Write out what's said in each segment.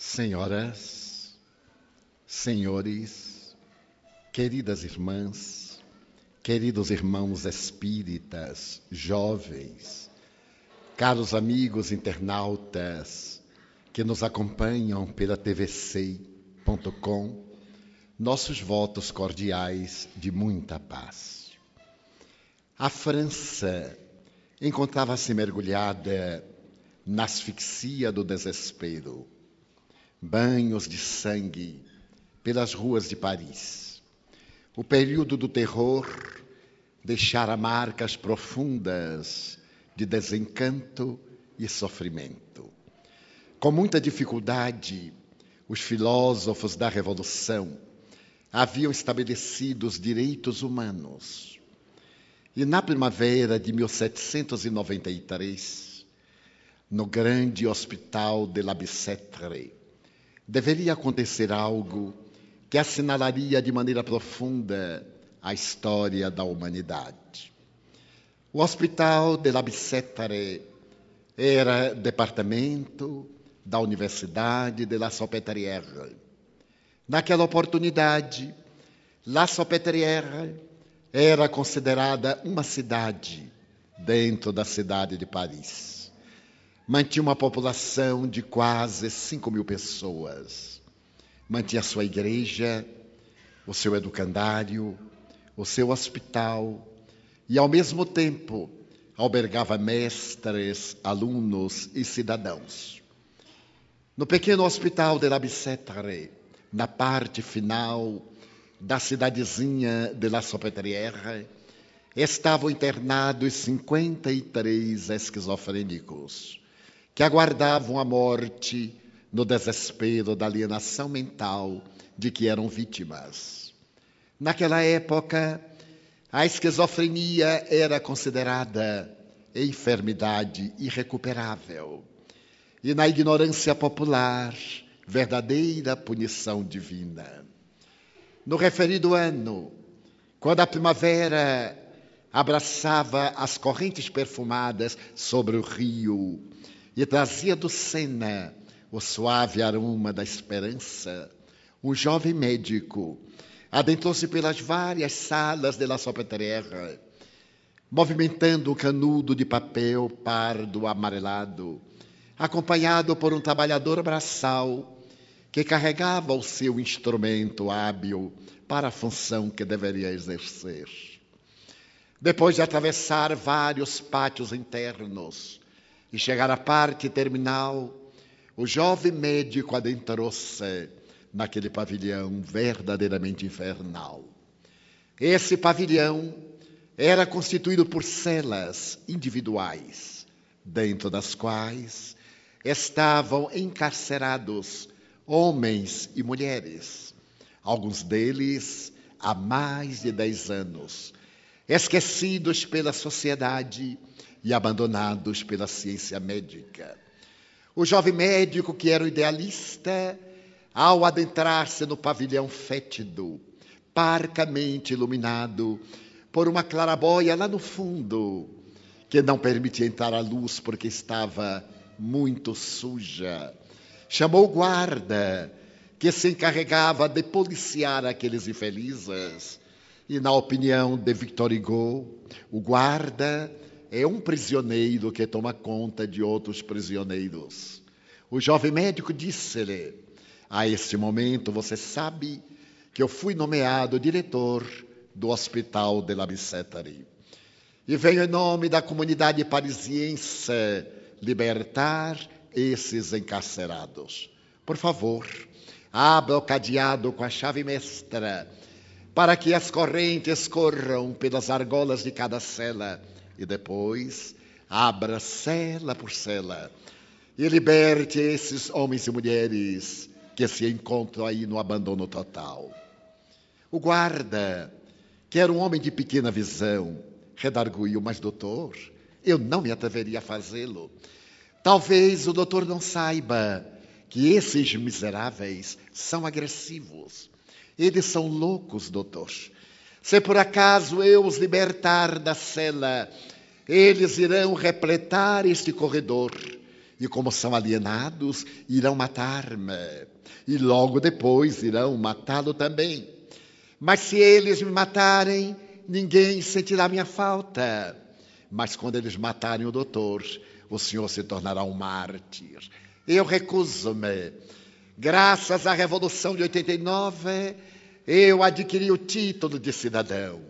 Senhoras, senhores, queridas irmãs, queridos irmãos espíritas, jovens, caros amigos internautas que nos acompanham pela tvc.com, nossos votos cordiais de muita paz. A França encontrava-se mergulhada na asfixia do desespero banhos de sangue pelas ruas de Paris. O período do terror deixara marcas profundas de desencanto e sofrimento. Com muita dificuldade, os filósofos da Revolução haviam estabelecido os direitos humanos. E na primavera de 1793, no grande hospital de La Bicêtre, deveria acontecer algo que assinalaria de maneira profunda a história da humanidade. O Hospital de la Bicêtre era departamento da Universidade de La Salpêtrière. Naquela oportunidade, La Salpêtrière era considerada uma cidade dentro da cidade de Paris mantinha uma população de quase 5 mil pessoas. Mantinha a sua igreja, o seu educandário, o seu hospital e, ao mesmo tempo, albergava mestres, alunos e cidadãos. No pequeno hospital de La Bicêtre, na parte final da cidadezinha de La Salpêtrière, estavam internados 53 esquizofrênicos que aguardavam a morte no desespero da alienação mental de que eram vítimas. Naquela época, a esquizofrenia era considerada enfermidade irrecuperável e, na ignorância popular, verdadeira punição divina. No referido ano, quando a primavera abraçava as correntes perfumadas sobre o rio e trazia do Sena o suave aroma da esperança, um jovem médico adentrou-se pelas várias salas de La Salpêtrière, movimentando um canudo de papel pardo amarelado, acompanhado por um trabalhador braçal que carregava o seu instrumento hábil para a função que deveria exercer. Depois de atravessar vários pátios internos, e chegar à parte terminal, o jovem médico adentrou-se naquele pavilhão verdadeiramente infernal. Esse pavilhão era constituído por celas individuais, dentro das quais estavam encarcerados homens e mulheres, alguns deles há mais de dez anos, esquecidos pela sociedade e abandonados pela ciência médica. O jovem médico, que era o idealista, ao adentrar-se no pavilhão fétido, parcamente iluminado por uma clarabóia lá no fundo, que não permitia entrar a luz porque estava muito suja, chamou o guarda, que se encarregava de policiar aqueles infelizes. E, na opinião de Victor Hugo, o guarda é um prisioneiro que toma conta de outros prisioneiros. O jovem médico disse-lhe: A este momento você sabe que eu fui nomeado diretor do Hospital de la Bicêtre. E venho em nome da comunidade parisiense libertar esses encarcerados. Por favor, abra o cadeado com a chave mestra, para que as correntes corram pelas argolas de cada cela e depois abra cela por cela e liberte esses homens e mulheres que se encontram aí no abandono total. O guarda, que era um homem de pequena visão, redarguiu, mas doutor, eu não me atreveria a fazê-lo. Talvez o doutor não saiba que esses miseráveis são agressivos. Eles são loucos, doutor. Se por acaso eu os libertar da cela, eles irão repletar este corredor e como são alienados, irão matar-me. E logo depois irão matá-lo também. Mas se eles me matarem, ninguém sentirá minha falta. Mas quando eles matarem o doutor, o senhor se tornará um mártir. Eu recuso-me. Graças à Revolução de 89, eu adquiri o título de cidadão.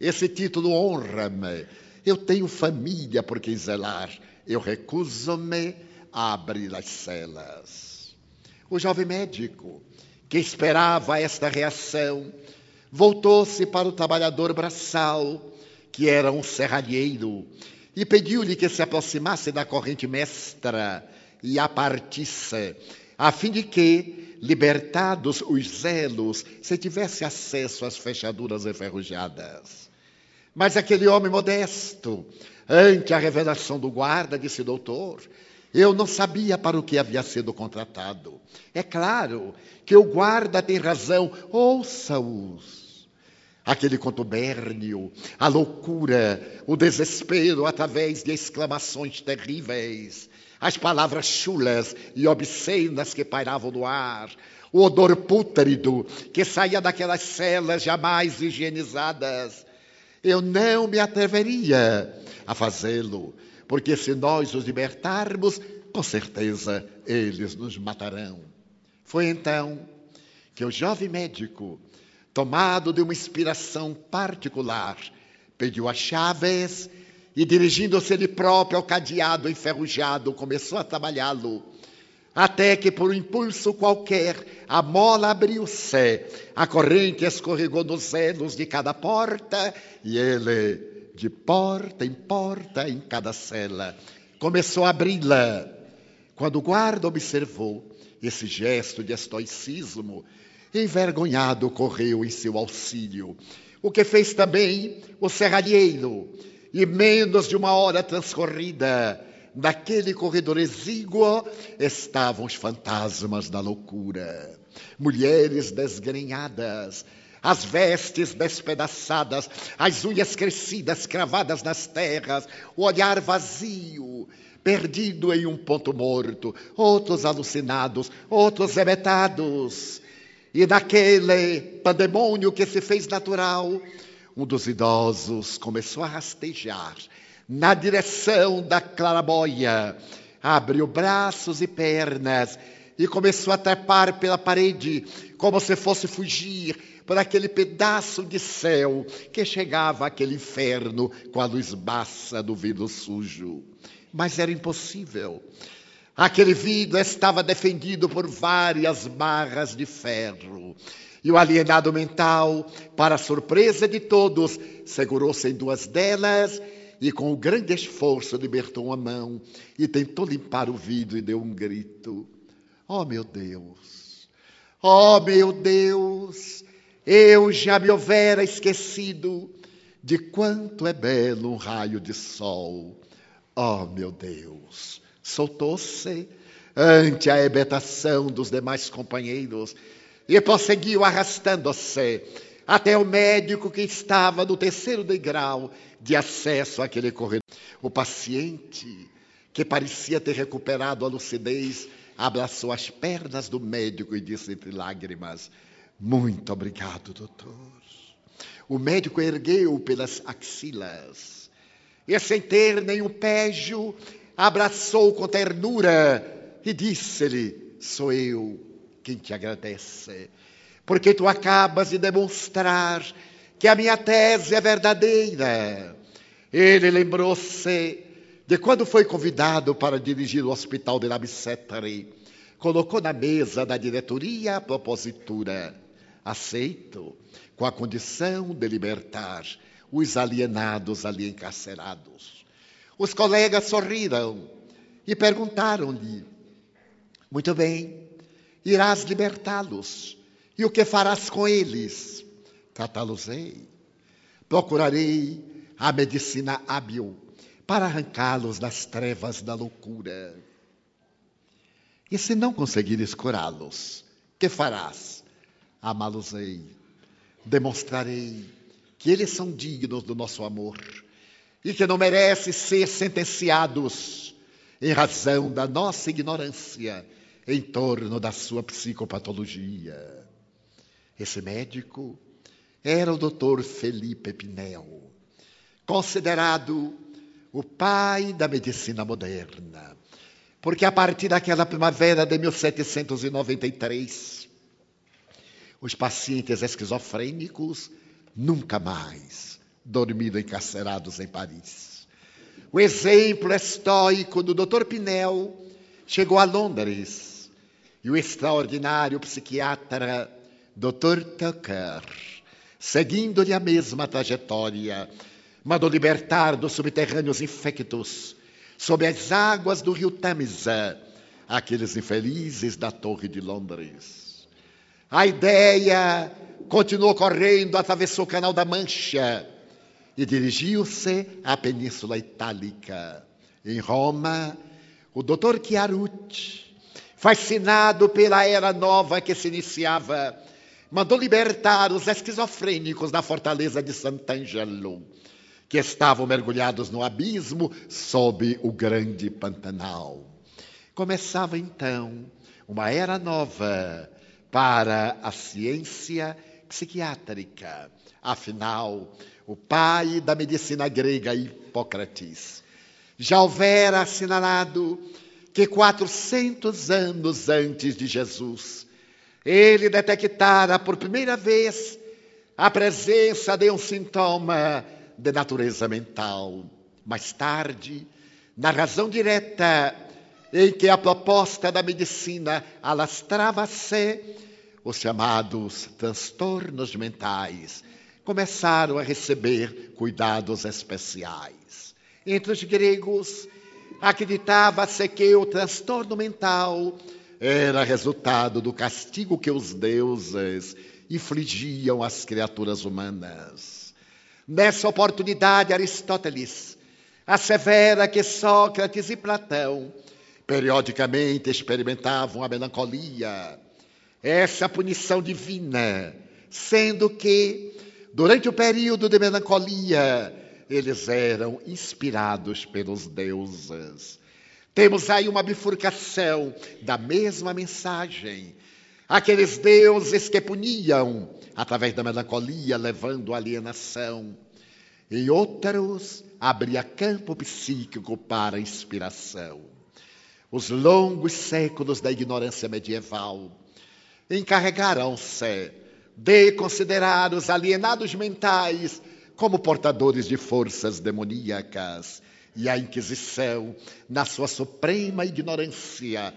Esse título honra-me. Eu tenho família por quem zelar. Eu recuso-me a abrir as celas. O jovem médico, que esperava esta reação, voltou-se para o trabalhador braçal, que era um serralheiro, e pediu-lhe que se aproximasse da corrente mestra e a partisse, a fim de que, libertados os zelos, se tivesse acesso às fechaduras enferrujadas. Mas aquele homem modesto, ante a revelação do guarda, disse: Doutor, eu não sabia para o que havia sido contratado. É claro que o guarda tem razão, ouça-os. Aquele contubérnio, a loucura, o desespero através de exclamações terríveis, as palavras chulas e obscenas que pairavam no ar, o odor pútrido que saía daquelas celas jamais higienizadas. Eu não me atreveria a fazê-lo, porque se nós os libertarmos, com certeza eles nos matarão. Foi então que o jovem médico, tomado de uma inspiração particular, pediu as chaves e, dirigindo-se ele próprio ao cadeado enferrujado, começou a trabalhá-lo. Até que, por um impulso qualquer, a mola abriu-se, a corrente escorregou nos elos de cada porta e ele de porta em porta em cada cela. Começou a abri-la. Quando o guarda observou esse gesto de estoicismo, envergonhado correu em seu auxílio. O que fez também o serralheiro. E menos de uma hora transcorrida, naquele corredor exíguo estavam os fantasmas da loucura. Mulheres desgrenhadas, as vestes despedaçadas, as unhas crescidas cravadas nas terras, o olhar vazio, perdido em um ponto morto, outros alucinados, outros remetados. E naquele pandemônio que se fez natural, um dos idosos começou a rastejar na direção da claraboia, abriu braços e pernas e começou a trepar pela parede, como se fosse fugir, por aquele pedaço de céu que chegava àquele inferno com a luz baça do vidro sujo. Mas era impossível. Aquele vidro estava defendido por várias barras de ferro. E o alienado mental, para surpresa de todos, segurou-se em duas delas e, com um grande esforço, libertou uma mão e tentou limpar o vidro e deu um grito: Oh, meu Deus! Oh, meu Deus! Eu já me houvera esquecido de quanto é belo um raio de sol. Oh, meu Deus! Soltou-se ante a hebetação dos demais companheiros e prosseguiu arrastando-se até o médico que estava no terceiro degrau de acesso àquele corredor. O paciente, que parecia ter recuperado a lucidez, abraçou as pernas do médico e disse entre lágrimas: muito obrigado, doutor. O médico ergueu pelas axilas e, sem ter nenhum péjo, abraçou com ternura e disse-lhe: Sou eu quem te agradece, porque tu acabas de demonstrar que a minha tese é verdadeira. Ele lembrou-se de quando foi convidado para dirigir o hospital de Labicetri. Colocou na mesa da diretoria a propositura aceito, com a condição de libertar os alienados ali encarcerados. Os colegas sorriram e perguntaram-lhe: Muito bem, irás libertá-los. E o que farás com eles? Tratá-los-ei. Procurarei a medicina hábil para arrancá-los das trevas da loucura. E se não conseguires curá-los, que farás? amá-los-ei. Demonstrarei que eles são dignos do nosso amor e que não merecem ser sentenciados em razão da nossa ignorância em torno da sua psicopatologia. Esse médico era o Dr. Felipe Pinel, considerado o pai da medicina moderna, porque a partir daquela primavera de 1793, os pacientes esquizofrênicos nunca mais dormiram encarcerados em Paris. O exemplo estoico do Dr. Pinel chegou a Londres e o extraordinário psiquiatra Dr. Tucker, seguindo-lhe a mesma trajetória, mandou libertar dos subterrâneos infectos, sob as águas do rio Tamisa, aqueles infelizes da Torre de Londres. A ideia continuou correndo, atravessou o Canal da Mancha e dirigiu-se à Península Itálica. Em Roma, o doutor Chiarucci, fascinado pela era nova que se iniciava, mandou libertar os esquizofrênicos da fortaleza de Sant'Angelo que estavam mergulhados no abismo sob o grande Pantanal. Começava então uma era nova para a ciência psiquiátrica. Afinal, o pai da medicina grega, Hipócrates, já houvera assinalado que 400 anos antes de Jesus, ele detectara por primeira vez a presença de um sintoma de natureza mental. Mais tarde, na razão direta em que a proposta da medicina alastrava-se, os chamados transtornos mentais começaram a receber cuidados especiais. Entre os gregos, acreditava-se que o transtorno mental era resultado do castigo que os deuses infligiam às criaturas humanas. Nessa oportunidade, Aristóteles assevera que Sócrates e Platão periodicamente experimentavam a melancolia, essa punição divina, sendo que, durante o período de melancolia, eles eram inspirados pelos deuses. Temos aí uma bifurcação da mesma mensagem. Aqueles deuses que puniam através da melancolia, levando à alienação. E outros abria campo psíquico para a inspiração. Os longos séculos da ignorância medieval encarregaram-se de considerar os alienados mentais como portadores de forças demoníacas. E a Inquisição, na sua suprema ignorância,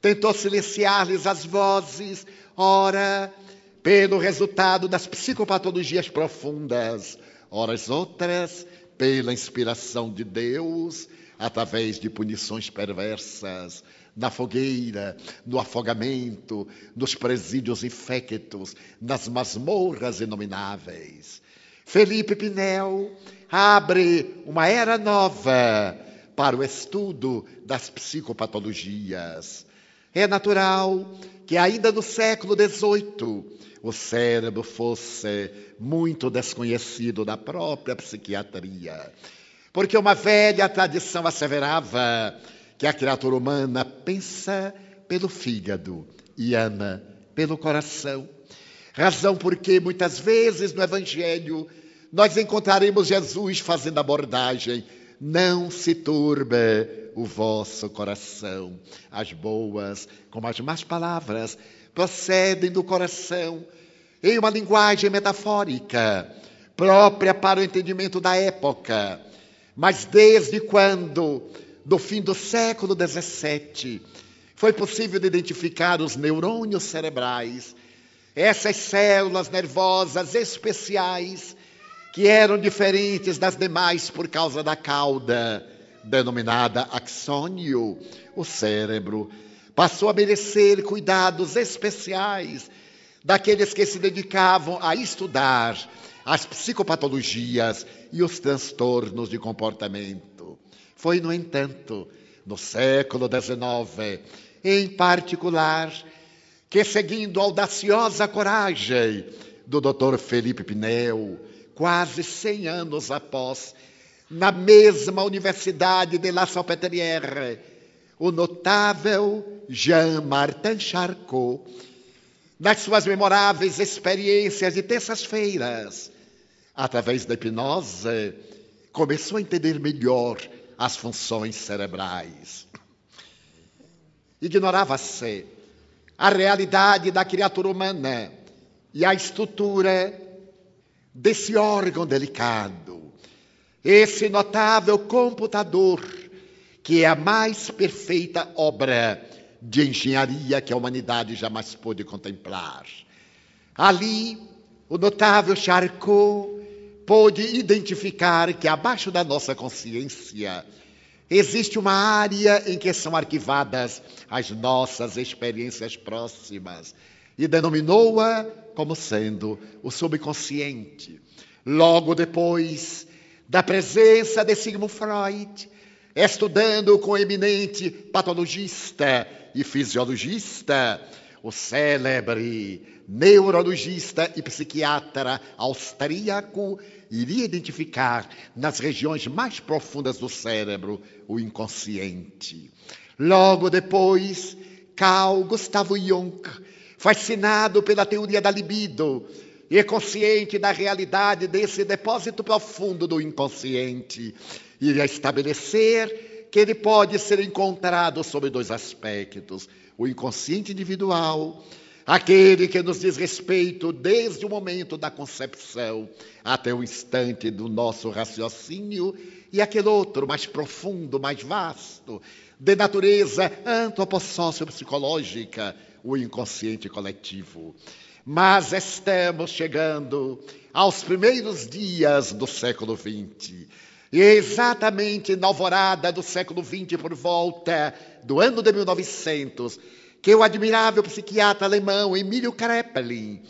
tentou silenciar-lhes as vozes, ora pelo resultado das psicopatologias profundas, horas outras pela inspiração de Deus, através de punições perversas, na fogueira, no afogamento, nos presídios infectos, nas masmorras inomináveis. Felipe Pinel abre uma era nova para o estudo das psicopatologias. É natural que ainda no século XVIII o cérebro fosse muito desconhecido da própria psiquiatria. Porque uma velha tradição asseverava que a criatura humana pensa pelo fígado e ama pelo coração. Razão porque muitas vezes no Evangelho nós encontraremos Jesus fazendo abordagem. Não se turbe o vosso coração. As boas, como as más palavras, procedem do coração em uma linguagem metafórica, própria para o entendimento da época. Mas desde quando, do fim do século XVII, foi possível identificar os neurônios cerebrais, essas células nervosas especiais que eram diferentes das demais por causa da cauda, denominada axônio, o cérebro passou a merecer cuidados especiais daqueles que se dedicavam a estudar as psicopatologias e os transtornos de comportamento. Foi, no entanto, no século XIX, em particular, que, seguindo a audaciosa coragem do Dr. Felipe Pinel, quase 100 anos após, na mesma Universidade de La Salpêtrière, o notável Jean-Martin Charcot, nas suas memoráveis experiências de terças-feiras, através da hipnose, começou a entender melhor as funções cerebrais. Ignorava-se a realidade da criatura humana e a estrutura desse órgão delicado, esse notável computador que é a mais perfeita obra de engenharia que a humanidade jamais pôde contemplar. Ali, o notável Charcot pôde identificar que abaixo da nossa consciência existe uma área em que são arquivadas as nossas experiências próximas e denominou-a como sendo o subconsciente. Logo depois da presença de Sigmund Freud, estudando com o eminente patologista e fisiologista, o célebre neurologista e psiquiatra austríaco, iria identificar nas regiões mais profundas do cérebro o inconsciente. Logo depois, Carl Gustavo Jung, fascinado pela teoria da libido e consciente da realidade desse depósito profundo do inconsciente, iria estabelecer que ele pode ser encontrado sob dois aspectos: o inconsciente individual, aquele que nos diz respeito desde o momento da concepção até o instante do nosso raciocínio, e aquele outro mais profundo, mais vasto, de natureza antropossócio-psicológica, o inconsciente coletivo. Mas estamos chegando aos primeiros dias do século XX. E exatamente na alvorada do século XX, por volta do ano de 1900, que o admirável psiquiatra alemão Emílio Kraepelin,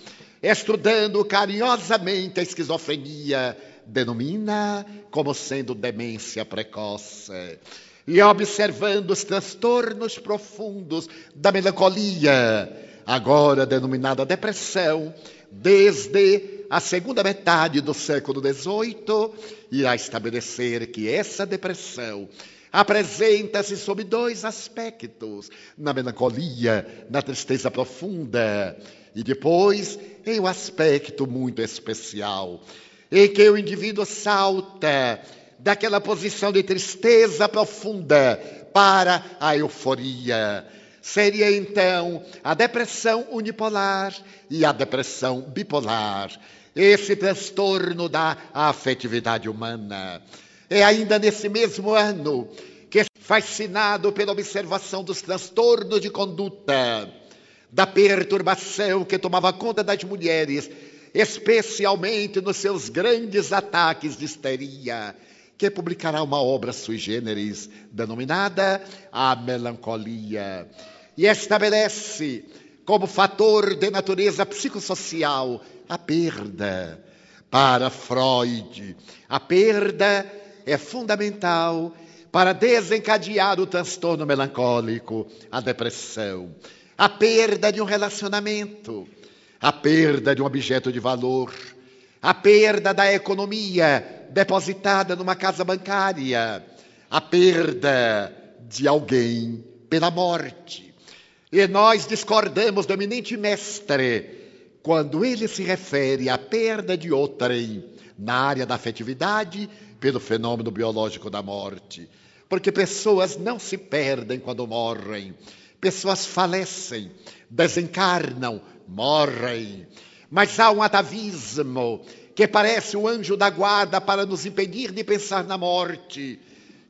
estudando carinhosamente a esquizofrenia, denomina como sendo demência precoce. E observando os transtornos profundos da melancolia, agora denominada depressão, desde a segunda metade do século XVIII, irá estabelecer que essa depressão apresenta-se sob dois aspectos: na melancolia, na tristeza profunda, e depois em um aspecto muito especial, em que o indivíduo salta daquela posição de tristeza profunda para a euforia seria então a depressão unipolar e a depressão bipolar, esse transtorno da afetividade humana. É ainda nesse mesmo ano que, fascinado pela observação dos transtornos de conduta, da perturbação que tomava conta das mulheres, especialmente nos seus grandes ataques de histeria, que publicará uma obra sui generis denominada A Melancolia e estabelece como fator de natureza psicossocial a perda. Para Freud, a perda é fundamental para desencadear o transtorno melancólico, a depressão, a perda de um relacionamento, a perda de um objeto de valor, a perda da economia depositada numa casa bancária, a perda de alguém pela morte. E nós discordamos do eminente mestre quando ele se refere à perda de outrem na área da afetividade pelo fenômeno biológico da morte. Porque pessoas não se perdem quando morrem, pessoas falecem, desencarnam, morrem. Mas há um atavismo que parece o anjo da guarda para nos impedir de pensar na morte.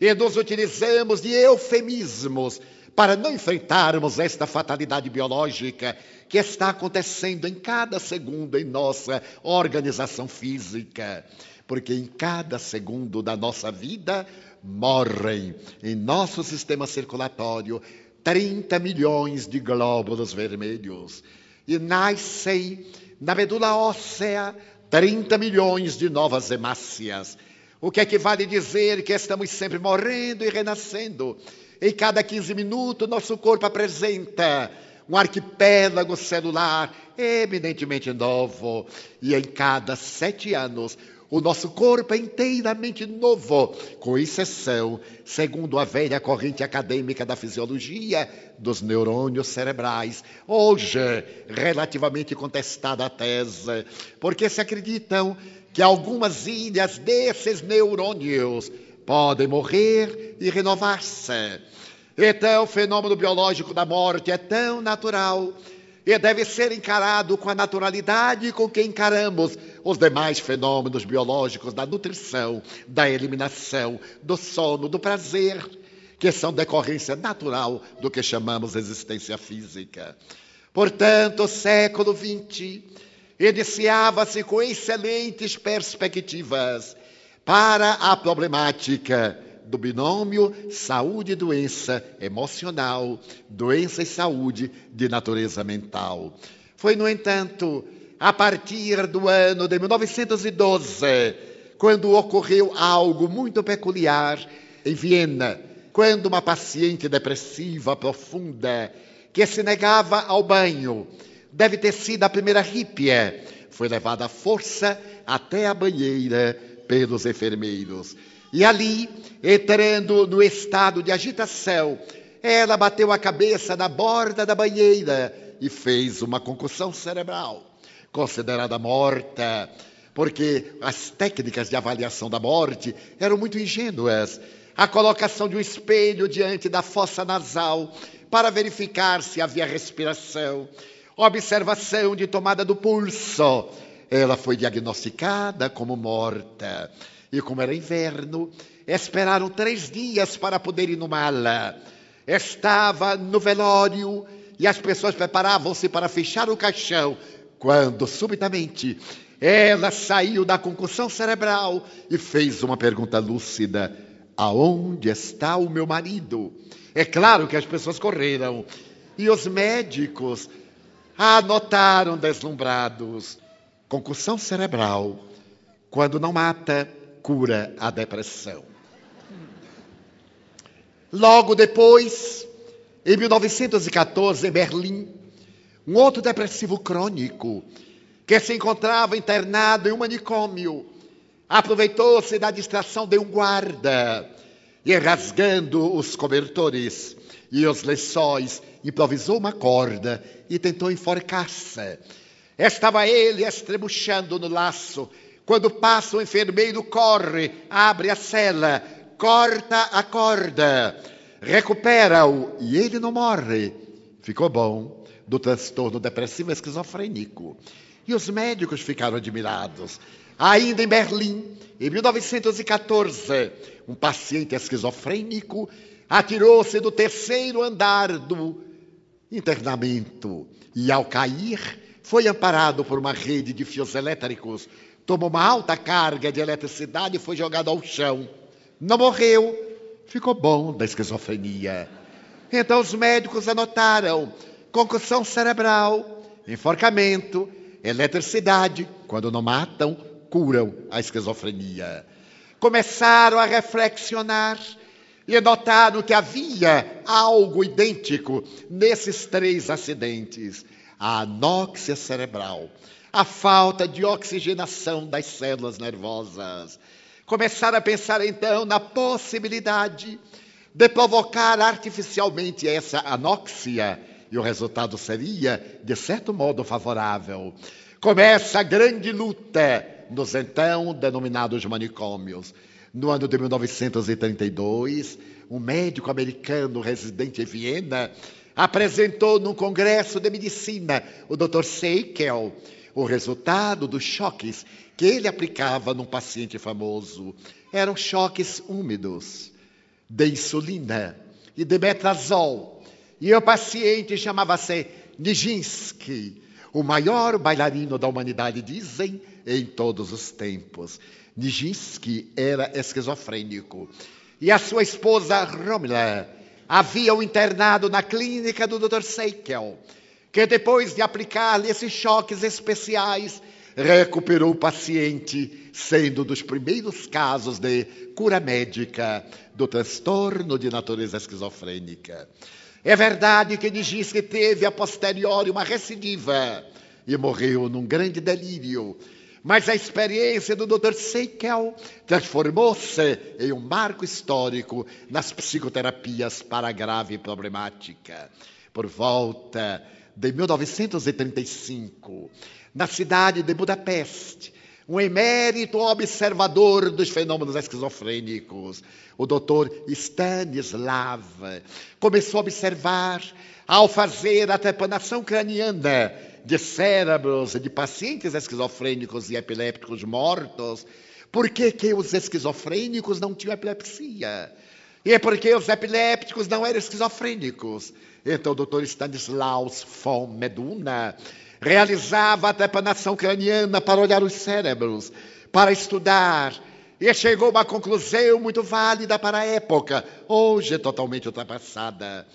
E nos utilizamos de eufemismos para não enfrentarmos esta fatalidade biológica que está acontecendo em cada segundo em nossa organização física. Porque em cada segundo da nossa vida morrem em nosso sistema circulatório 30 milhões de glóbulos vermelhos e nascem na medula óssea 30 milhões de novas hemácias. O que equivale a dizer que estamos sempre morrendo e renascendo em cada 15 minutos, nosso corpo apresenta um arquipélago celular eminentemente novo. E em cada sete anos, O nosso corpo é inteiramente novo, com exceção, segundo a velha corrente acadêmica da fisiologia, dos neurônios cerebrais. Hoje, relativamente contestada a tese, porque se acreditam que algumas ilhas desses neurônios podem morrer e renovar-se. Então, o fenômeno biológico da morte é tão natural e deve ser encarado com a naturalidade com que encaramos os demais fenômenos biológicos da nutrição, da eliminação, do sono, do prazer, que são decorrência natural do que chamamos existência física. Portanto, o século XX iniciava-se com excelentes perspectivas para a problemática do binômio saúde e doença emocional, doença e saúde de natureza mental. Foi, no entanto, a partir do ano de 1912, quando ocorreu algo muito peculiar em Viena, quando uma paciente depressiva profunda que se negava ao banho, deve ter sido a primeira hippie, foi levada à força até a banheira pelos enfermeiros. E ali, entrando no estado de agitação, ela bateu a cabeça na borda da banheira e fez uma concussão cerebral, considerada morta, porque as técnicas de avaliação da morte eram muito ingênuas. A colocação de um espelho diante da fossa nasal para verificar se havia respiração, observação de tomada do pulso. Ela foi diagnosticada como morta. E como era inverno, esperaram três dias para poder inumá-la. Estava no velório e as pessoas preparavam-se para fechar o caixão, quando subitamente ela saiu da concussão cerebral e fez uma pergunta lúcida: Aonde está o meu marido? É claro que as pessoas correram e os médicos a notaram deslumbrados. Concussão cerebral, quando não mata, cura a depressão. Logo depois, em 1914, em Berlim, um outro depressivo crônico, que se encontrava internado em um manicômio, aproveitou-se da distração de um guarda e, rasgando os cobertores e os lençóis, improvisou uma corda e tentou enforcar-se. Estava ele estrebuchando no laço quando passa o enfermeiro, corre, abre a cela, corta a corda, recupera-o e ele não morre. Ficou bom do transtorno depressivo esquizofrênico. E os médicos ficaram admirados. Ainda em Berlim, em 1914, um paciente esquizofrênico atirou-se do terceiro andar do internamento e, ao cair, foi amparado por uma rede de fios elétricos tomou uma alta carga de eletricidade e foi jogado ao chão. Não morreu, ficou bom da esquizofrenia. Então os médicos anotaram concussão cerebral, enforcamento, eletricidade. Quando não matam, curam a esquizofrenia. Começaram a reflexionar e notaram que havia algo idêntico nesses três acidentes: a anóxia cerebral, a falta de oxigenação das células nervosas. Começaram a pensar então na possibilidade de provocar artificialmente essa anóxia, e o resultado seria, de certo modo, favorável. Começa a grande luta nos então denominados manicômios. No ano de 1932, um médico americano residente em Viena apresentou num congresso de medicina o Dr. Seikel o resultado dos choques que ele aplicava num paciente famoso eram choques úmidos de insulina e de metrazol. E o paciente chamava-se Nijinsky, o maior bailarino da humanidade, dizem, em todos os tempos. Nijinsky era esquizofrênico. E a sua esposa Romila havia o internado na clínica do Dr. Seikel que depois de aplicar-lhe esses choques especiais, recuperou o paciente, sendo dos primeiros casos de cura médica do transtorno de natureza esquizofrênica. É verdade que Nijinsky teve a posteriori uma recidiva e morreu num grande delírio, Mas a experiência do Dr. Seikel transformou-se em um marco histórico nas psicoterapias para grave problemática. Por volta de 1935, na cidade de Budapeste, um emérito observador dos fenômenos esquizofrênicos, o doutor Stanislav, começou a observar, ao fazer a trepanação craniana de cérebros de pacientes esquizofrênicos e epilépticos mortos, por que, que os esquizofrênicos não tinham epilepsia? E é porque os epilépticos não eram esquizofrênicos. Então o doutor Stanislaus von Meduna realizava a trepanação craniana para olhar os cérebros, para estudar, e chegou a uma conclusão muito válida para a época, hoje totalmente ultrapassada.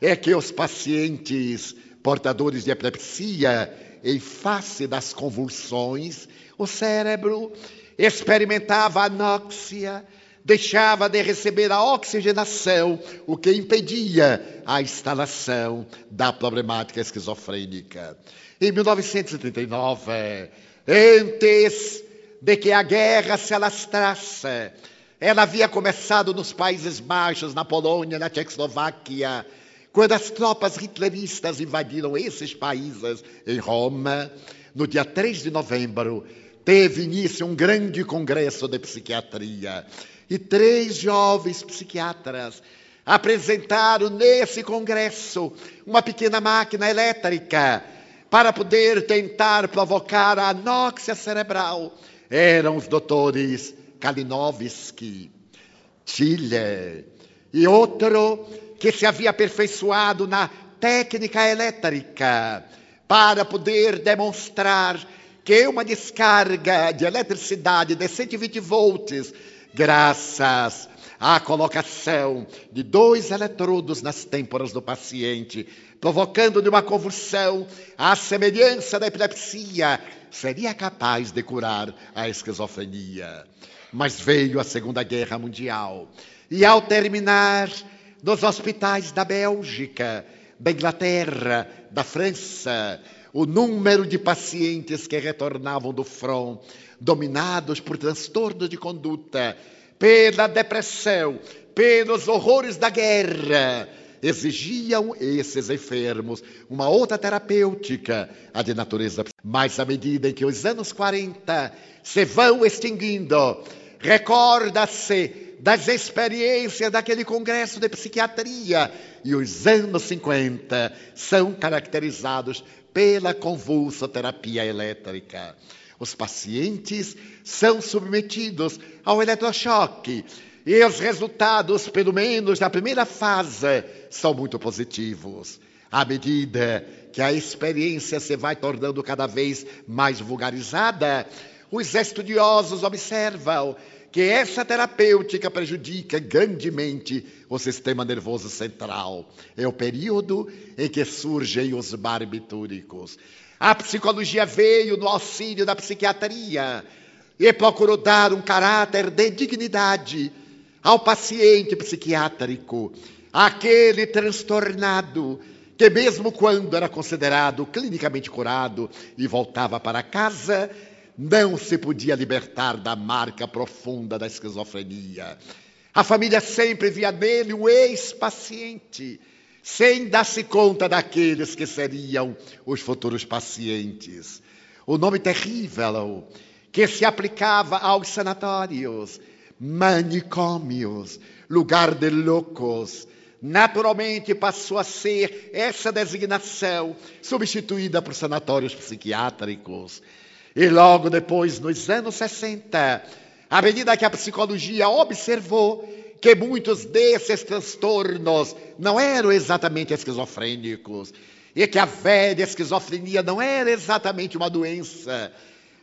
É que os pacientes portadores de epilepsia, em face das convulsões, o cérebro experimentava anóxia, deixava de receber a oxigenação, o que impedia a instalação da problemática esquizofrênica. Em 1939, antes de que a guerra se alastrasse, ela havia começado nos Países Baixos, na Polônia, na Tchecoslováquia, quando as tropas hitleristas invadiram esses países em Roma, no dia 3 de novembro, teve início um grande congresso de psiquiatria. E três jovens psiquiatras apresentaram nesse congresso uma pequena máquina elétrica para poder tentar provocar a anóxia cerebral. Eram os doutores Kalinowski, Chile e outro que se havia aperfeiçoado na técnica elétrica para poder demonstrar que uma descarga de eletricidade de 120 volts graças à colocação de dois eletrodos nas têmporas do paciente, provocando-lhe uma convulsão à semelhança da epilepsia, seria capaz de curar a esquizofrenia. Mas veio a Segunda Guerra Mundial e, ao terminar nos hospitais da Bélgica, da Inglaterra, da França, o número de pacientes que retornavam do front dominados por transtorno de conduta, pela depressão, pelos horrores da guerra, exigiam esses enfermos uma outra terapêutica, a de natureza. Mas à medida em que os anos 40 se vão extinguindo, recorda-se das experiências daquele congresso de psiquiatria e os anos 50 são caracterizados pela convulsa terapia elétrica. Os pacientes são submetidos ao eletrochoque e os resultados, pelo menos na primeira fase, são muito positivos. À medida que a experiência se vai tornando cada vez mais vulgarizada, os estudiosos observam que essa terapêutica prejudica grandemente o sistema nervoso central. É o período em que surgem os barbitúricos. A psicologia veio no auxílio da psiquiatria e procurou dar um caráter de dignidade ao paciente psiquiátrico, aquele transtornado que, mesmo quando era considerado clinicamente curado e voltava para casa, não se podia libertar da marca profunda da esquizofrenia. A família sempre via nele um ex-paciente sem dar-se conta daqueles que seriam os futuros pacientes. O nome terrível que se aplicava aos sanatórios, manicômios, lugar de loucos, naturalmente passou a ser essa designação substituída por sanatórios psiquiátricos. E logo depois, nos anos 60, à medida que a psicologia observou que muitos desses transtornos não eram exatamente esquizofrênicos e que a velha esquizofrenia não era exatamente uma doença,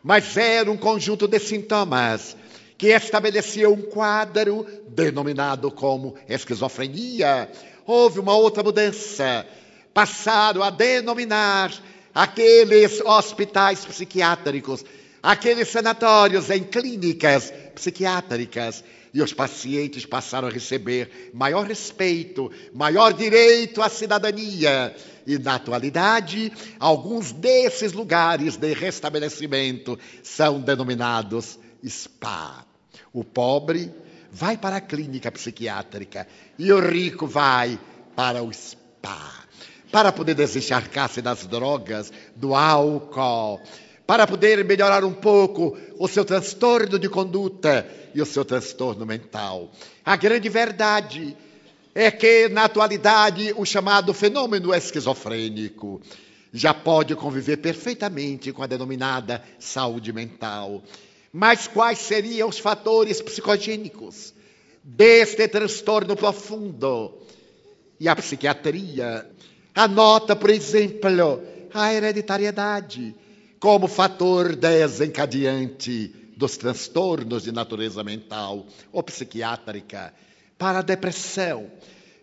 mas era um conjunto de sintomas que estabelecia um quadro denominado como esquizofrenia. Houve uma outra mudança. Passaram a denominar aqueles hospitais psiquiátricos, aqueles sanatórios em clínicas psiquiátricas e os pacientes passaram a receber maior respeito, maior direito à cidadania. E, na atualidade, alguns desses lugares de restabelecimento são denominados SPA. O pobre vai para a clínica psiquiátrica e o rico vai para o SPA. Para poder desencharcar-se das drogas, do álcool, para poder melhorar um pouco o seu transtorno de conduta e o seu transtorno mental. A grande verdade é que, na atualidade, o chamado fenômeno esquizofrênico já pode conviver perfeitamente com a denominada saúde mental. Mas quais seriam os fatores psicogênicos deste transtorno profundo? E a psiquiatria anota, por exemplo, a hereditariedade como fator desencadeante dos transtornos de natureza mental ou psiquiátrica para a depressão.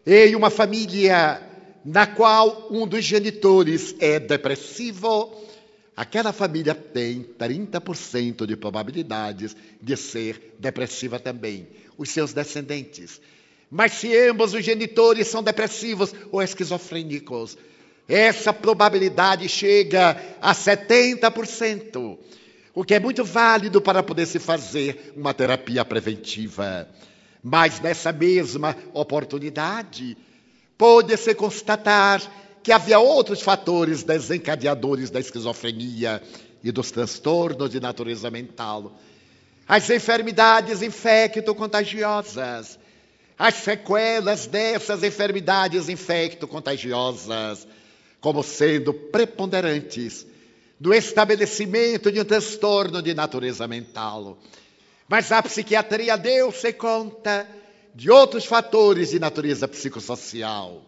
Em uma família na qual um dos genitores é depressivo, aquela família tem 30% de probabilidades de ser depressiva também, os seus descendentes. Mas se ambos os genitores são depressivos ou esquizofrênicos, essa probabilidade chega a 70%, o que é muito válido para poder se fazer uma terapia preventiva. Mas nessa mesma oportunidade, pôde-se constatar que havia outros fatores desencadeadores da esquizofrenia e dos transtornos de natureza mental. As enfermidades infecto-contagiosas, as sequelas dessas enfermidades infecto-contagiosas, como sendo preponderantes do estabelecimento de um transtorno de natureza mental. Mas a psiquiatria deu-se conta de outros fatores de natureza psicossocial,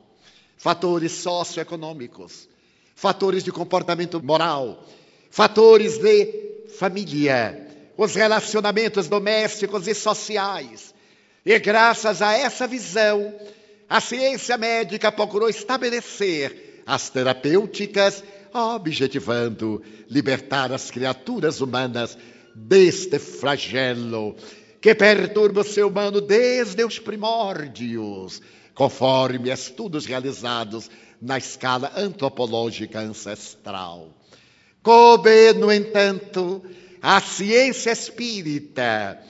fatores socioeconômicos, fatores de comportamento moral, fatores de família, os relacionamentos domésticos e sociais. E graças a essa visão, a ciência médica procurou estabelecer as terapêuticas, objetivando libertar as criaturas humanas deste flagelo que perturba o ser humano desde os primórdios, conforme estudos realizados na escala antropológica ancestral. Coube, no entanto, a ciência espírita,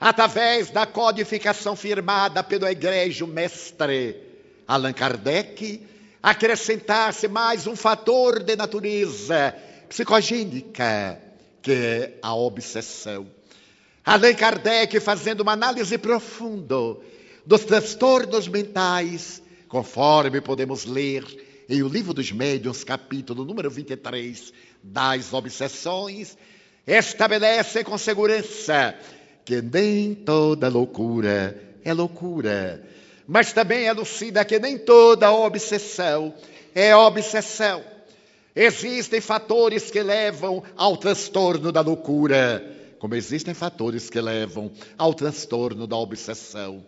através da codificação firmada pelo egregio mestre Allan Kardec, acrescentar-se mais um fator de natureza psicogênica, que é a obsessão. Allan Kardec, fazendo uma análise profunda dos transtornos mentais, conforme podemos ler em O Livro dos Médiuns, capítulo número 23, das obsessões, estabelece com segurança que nem toda loucura é loucura mas também elucida que nem toda obsessão é obsessão. Existem fatores que levam ao transtorno da loucura, como existem fatores que levam ao transtorno da obsessão.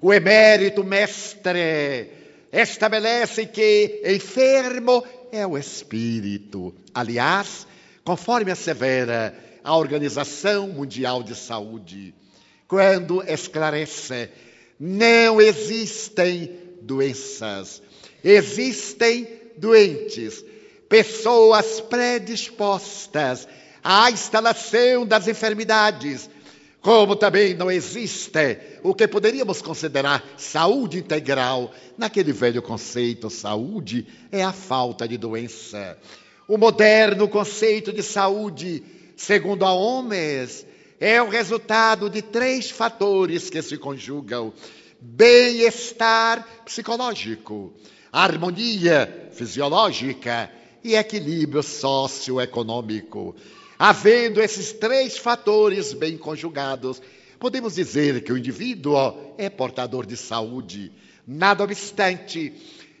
O emérito mestre estabelece que enfermo é o espírito. Aliás, conforme assevera a Organização Mundial de Saúde, quando esclarece não existem doenças, existem doentes, pessoas predispostas à instalação das enfermidades, como também não existe o que poderíamos considerar saúde integral. Naquele velho conceito, saúde é a falta de doença. O moderno conceito de saúde, segundo a Homens, é o resultado de três fatores que se conjugam: bem-estar psicológico, harmonia fisiológica e equilíbrio socioeconômico. Havendo esses três fatores bem conjugados, podemos dizer que o indivíduo é portador de saúde. Nada obstante,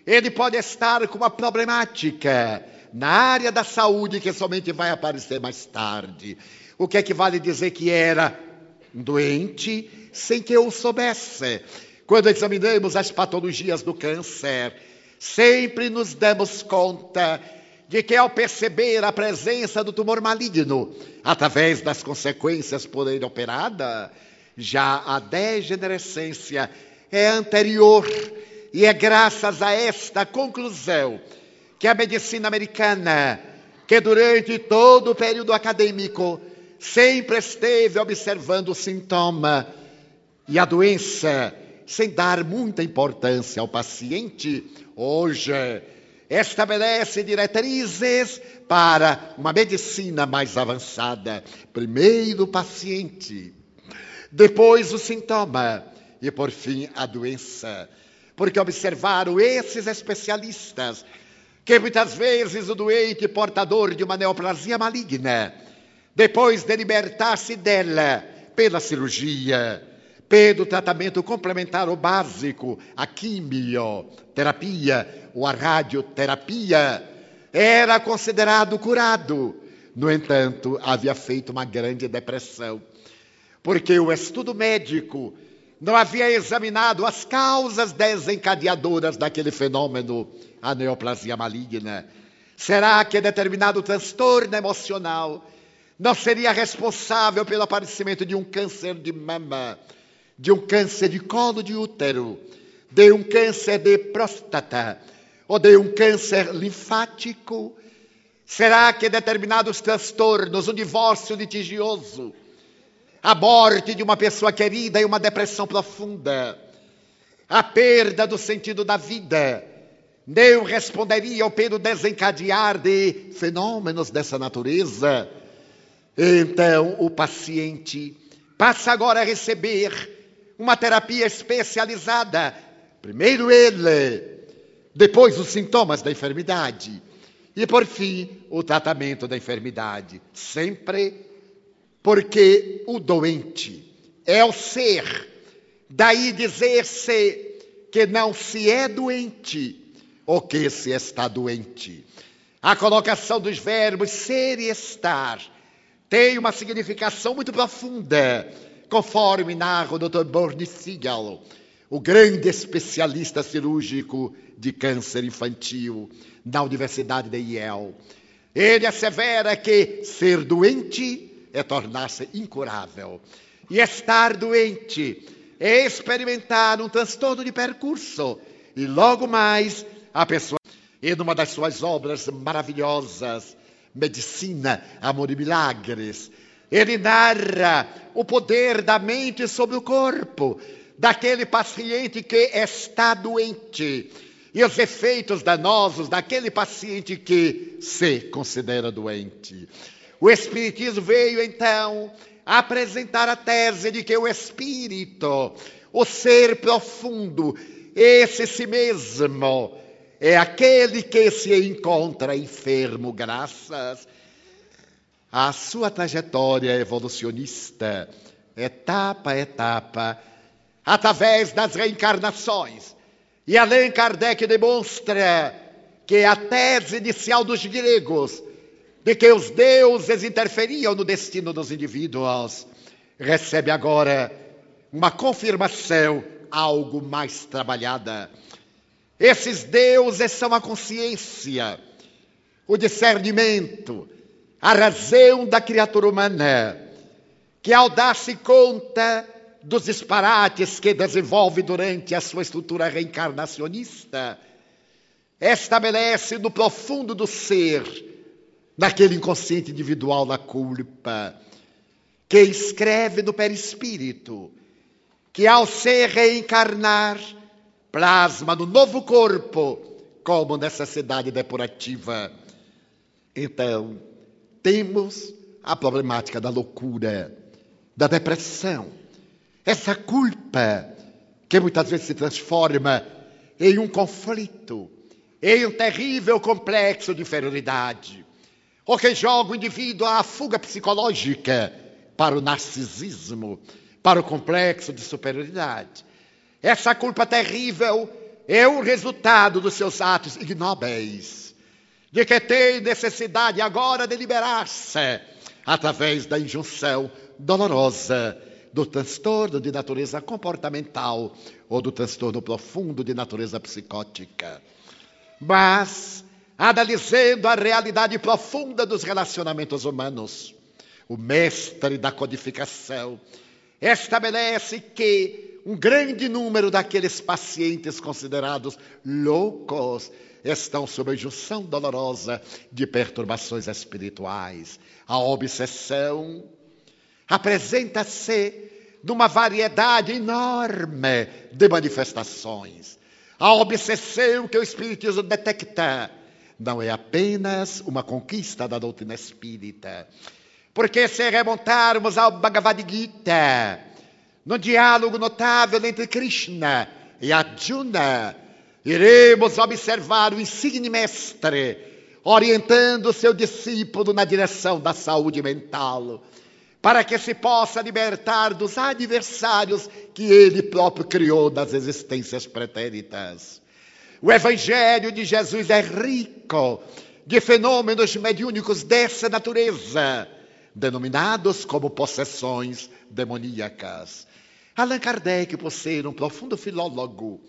ele pode estar com uma problemática na área da saúde que somente vai aparecer mais tarde. O que é que vale dizer que era doente sem que eu soubesse? Quando examinamos as patologias do câncer, sempre nos damos conta de que ao perceber a presença do tumor maligno, através das consequências por ele operada, Já a degenerescência é anterior e é graças a esta conclusão que a medicina americana, que durante todo o período acadêmico sempre esteve observando o sintoma e a doença, sem dar muita importância ao paciente, hoje estabelece diretrizes para uma medicina mais avançada. Primeiro o paciente, depois o sintoma e por fim a doença. Porque observaram esses especialistas que muitas vezes o doente portador de uma neoplasia maligna, depois de libertar-se dela pela cirurgia, pelo tratamento complementar ou básico, a quimioterapia ou a radioterapia, era considerado curado. No entanto, havia feito uma grande depressão, porque o estudo médico não havia examinado as causas desencadeadoras daquele fenômeno, a neoplasia maligna. Será que determinado transtorno emocional não seria responsável pelo aparecimento de um câncer de mama, de um câncer de colo de útero, de um câncer de próstata ou de um câncer linfático? Será que determinados transtornos, um divórcio litigioso, a morte de uma pessoa querida e uma depressão profunda, a perda do sentido da vida, não responderiam pelo desencadear de fenômenos dessa natureza. Então, o paciente passa agora a receber uma terapia especializada. Primeiro ele, depois os sintomas da enfermidade e, por fim, o tratamento da enfermidade. Sempre porque o doente é o ser. Daí dizer-se que não se é doente ou que se está doente. A colocação dos verbos ser e estar tem uma significação muito profunda, conforme narra o Dr. Bernie Siegel, o grande especialista cirúrgico de câncer infantil na Universidade de Yale. Ele assevera que ser doente é tornar-se incurável. E estar doente é experimentar um transtorno de percurso. E logo mais, a pessoa, e numa das suas obras maravilhosas, Medicina, Amor e Milagres, ele narra o poder da mente sobre o corpo daquele paciente que está doente e os efeitos danosos daquele paciente que se considera doente. O Espiritismo veio então apresentar a tese de que o Espírito, o ser profundo, esse si mesmo, é aquele que se encontra enfermo graças à sua trajetória evolucionista, etapa a etapa, através das reencarnações. E Allan Kardec demonstra que a tese inicial dos gregos de que os deuses interferiam no destino dos indivíduos, recebe agora uma confirmação algo mais trabalhada. Esses deuses são a consciência, o discernimento, a razão da criatura humana, que ao dar-se conta dos disparates que desenvolve durante a sua estrutura reencarnacionista, estabelece no profundo do ser naquele inconsciente individual da culpa, que escreve no perispírito, que ao se reencarnar, plasma no novo corpo como necessidade depurativa. Então, temos a problemática da loucura, da depressão, essa culpa que muitas vezes se transforma em um conflito, em um terrível complexo de inferioridade ou que joga o indivíduo à fuga psicológica para o narcisismo, para o complexo de superioridade. Essa culpa terrível é o resultado dos seus atos ignóbeis, de que tem necessidade agora de liberar-se através da injunção dolorosa do transtorno de natureza comportamental ou do transtorno profundo de natureza psicótica. Mas analisando a realidade profunda dos relacionamentos humanos. O mestre da codificação estabelece que um grande número daqueles pacientes considerados loucos estão sob a injunção dolorosa de perturbações espirituais. A obsessão apresenta-se numa variedade enorme de manifestações. A obsessão que o Espiritismo detecta não é apenas uma conquista da doutrina espírita. Porque se remontarmos ao Bhagavad Gita, no diálogo notável entre Krishna e Arjuna, iremos observar o insigne mestre orientando seu discípulo na direção da saúde mental para que se possa libertar dos adversários que ele próprio criou das existências pretéritas. O Evangelho de Jesus é rico de fenômenos mediúnicos dessa natureza, denominados como possessões demoníacas. Allan Kardec, por ser um profundo filólogo,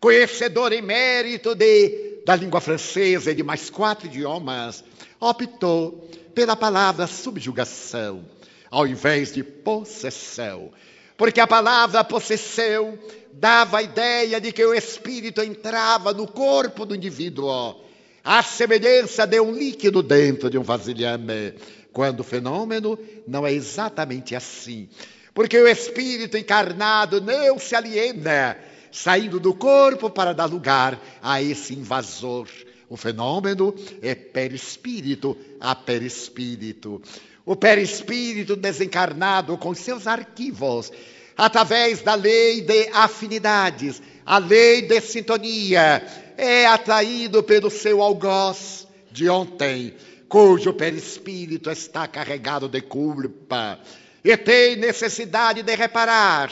conhecedor em mérito de, da língua francesa e de mais quatro idiomas, optou pela palavra subjugação ao invés de possessão. Porque a palavra possessão dava a ideia de que o espírito entrava no corpo do indivíduo, à semelhança de um líquido dentro de um vasilhame, quando o fenômeno não é exatamente assim. Porque o espírito encarnado não se aliena, saindo do corpo para dar lugar a esse invasor. O fenômeno é perispírito a perispírito o perispírito desencarnado com seus arquivos, através da lei de afinidades, a lei de sintonia, é atraído pelo seu algoz de ontem, cujo perispírito está carregado de culpa e tem necessidade de reparar.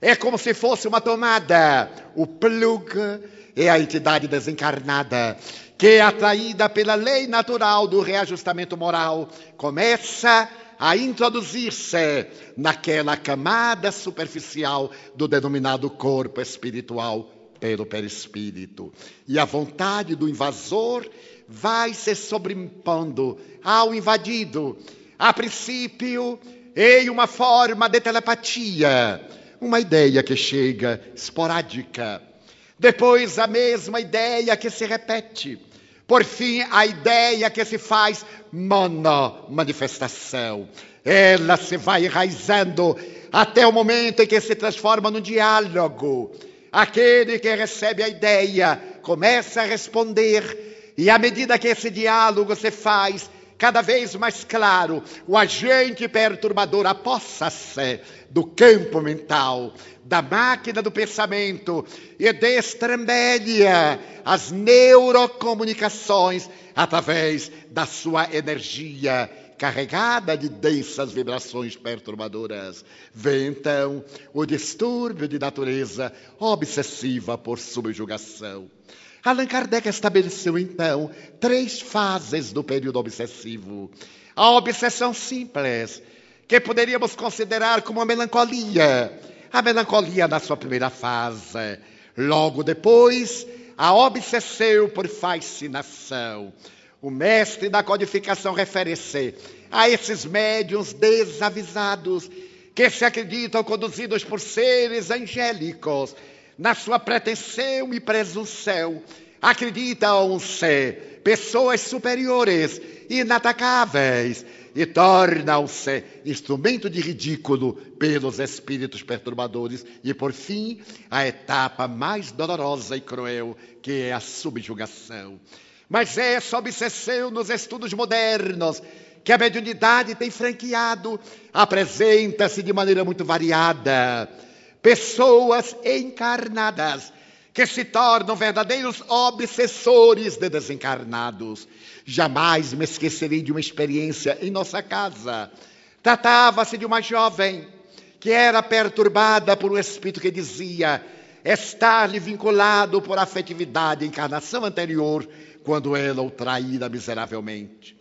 É como se fosse uma tomada. O plug é a entidade desencarnada que, atraída pela lei natural do reajustamento moral, começa a introduzir-se naquela camada superficial do denominado corpo espiritual pelo perispírito. E a vontade do invasor vai se sobreimpondo ao invadido, a princípio em uma forma de telepatia, uma ideia que chega esporádica. Depois a mesma ideia que se repete por fim, a ideia que se faz mono-manifestação. Ela se vai enraizando até o momento em que se transforma num diálogo. Aquele que recebe a ideia começa a responder, e à medida que esse diálogo se faz, cada vez mais claro, o agente perturbador apossa-se do campo mental, da máquina do pensamento e destrambelha as neurocomunicações através da sua energia carregada de densas vibrações perturbadoras. Vê então o distúrbio de natureza obsessiva por subjugação. Allan Kardec estabeleceu então três fases do período obsessivo. A obsessão simples, que poderíamos considerar como a melancolia. A melancolia na sua primeira fase. Logo depois, a obsessão por fascinação. O mestre da codificação refere-se a esses médiuns desavisados que se acreditam conduzidos por seres angélicos na sua pretensão e presunção, acreditam ser pessoas superiores, inatacáveis, e tornam-se instrumento de ridículo pelos espíritos perturbadores. E, por fim, a etapa mais dolorosa e cruel, que é a subjugação. Mas essa obsessão nos estudos modernos, que a mediunidade tem franqueado, apresenta-se de maneira muito variada pessoas encarnadas que se tornam verdadeiros obsessores de desencarnados. Jamais me esquecerei de uma experiência em nossa casa. Tratava-se de uma jovem que era perturbada por um espírito que dizia estar-lhe vinculado por afetividade à encarnação anterior, quando ela o traíra miseravelmente.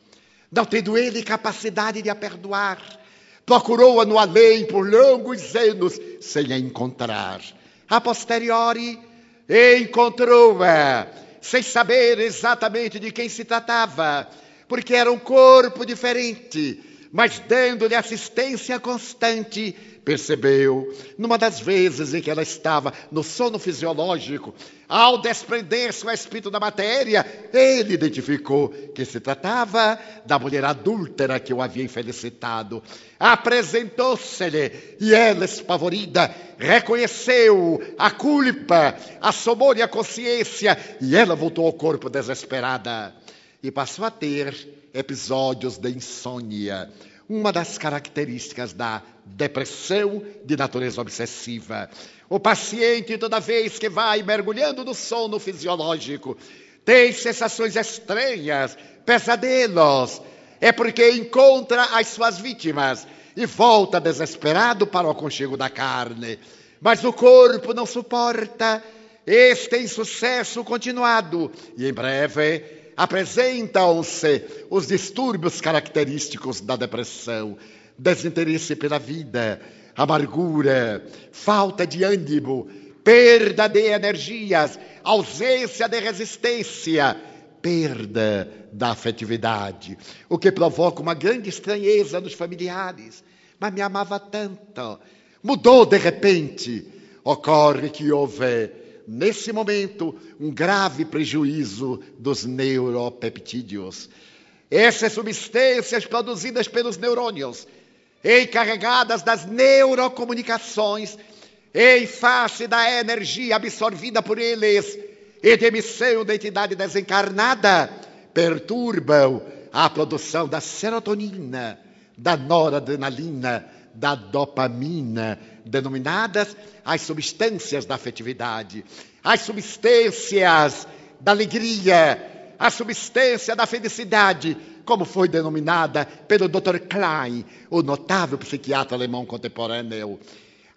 Não tendo ele capacidade de a perdoar, Procurou-a no além por longos anos sem a encontrar. A posteriori, encontrou-a sem saber exatamente de quem se tratava, porque era um corpo diferente, mas dando-lhe assistência constante, percebeu, numa das vezes em que ela estava no sono fisiológico, ao desprender-se o espírito da matéria, ele identificou que se tratava da mulher adúltera que o havia infelicitado. Apresentou-se-lhe e ela, espavorida, reconheceu a culpa, assomou-lhe a consciência e ela voltou ao corpo desesperada e passou a ter episódios de insônia, uma das características da depressão de natureza obsessiva. O paciente, toda vez que vai mergulhando no sono fisiológico, tem sensações estranhas, pesadelos. É porque encontra as suas vítimas e volta desesperado para o aconchego da carne. Mas o corpo não suporta este insucesso continuado e em breve apresentam-se os distúrbios característicos da depressão: desinteresse pela vida, amargura, falta de ânimo, perda de energias, ausência de resistência, perda da afetividade, o que provoca uma grande estranheza nos familiares. Mas me amava tanto, mudou de repente. Ocorre que houve nesse momento, um grave prejuízo dos neuropeptídeos. Essas substâncias produzidas pelos neurônios, encarregadas das neurocomunicações, em face da energia absorvida por eles e de emissão da entidade desencarnada, perturbam a produção da serotonina, da noradrenalina, da dopamina, denominadas as substâncias da afetividade, as substâncias da alegria, a substância da felicidade, como foi denominada pelo Dr. Klein, o notável psiquiatra alemão contemporâneo.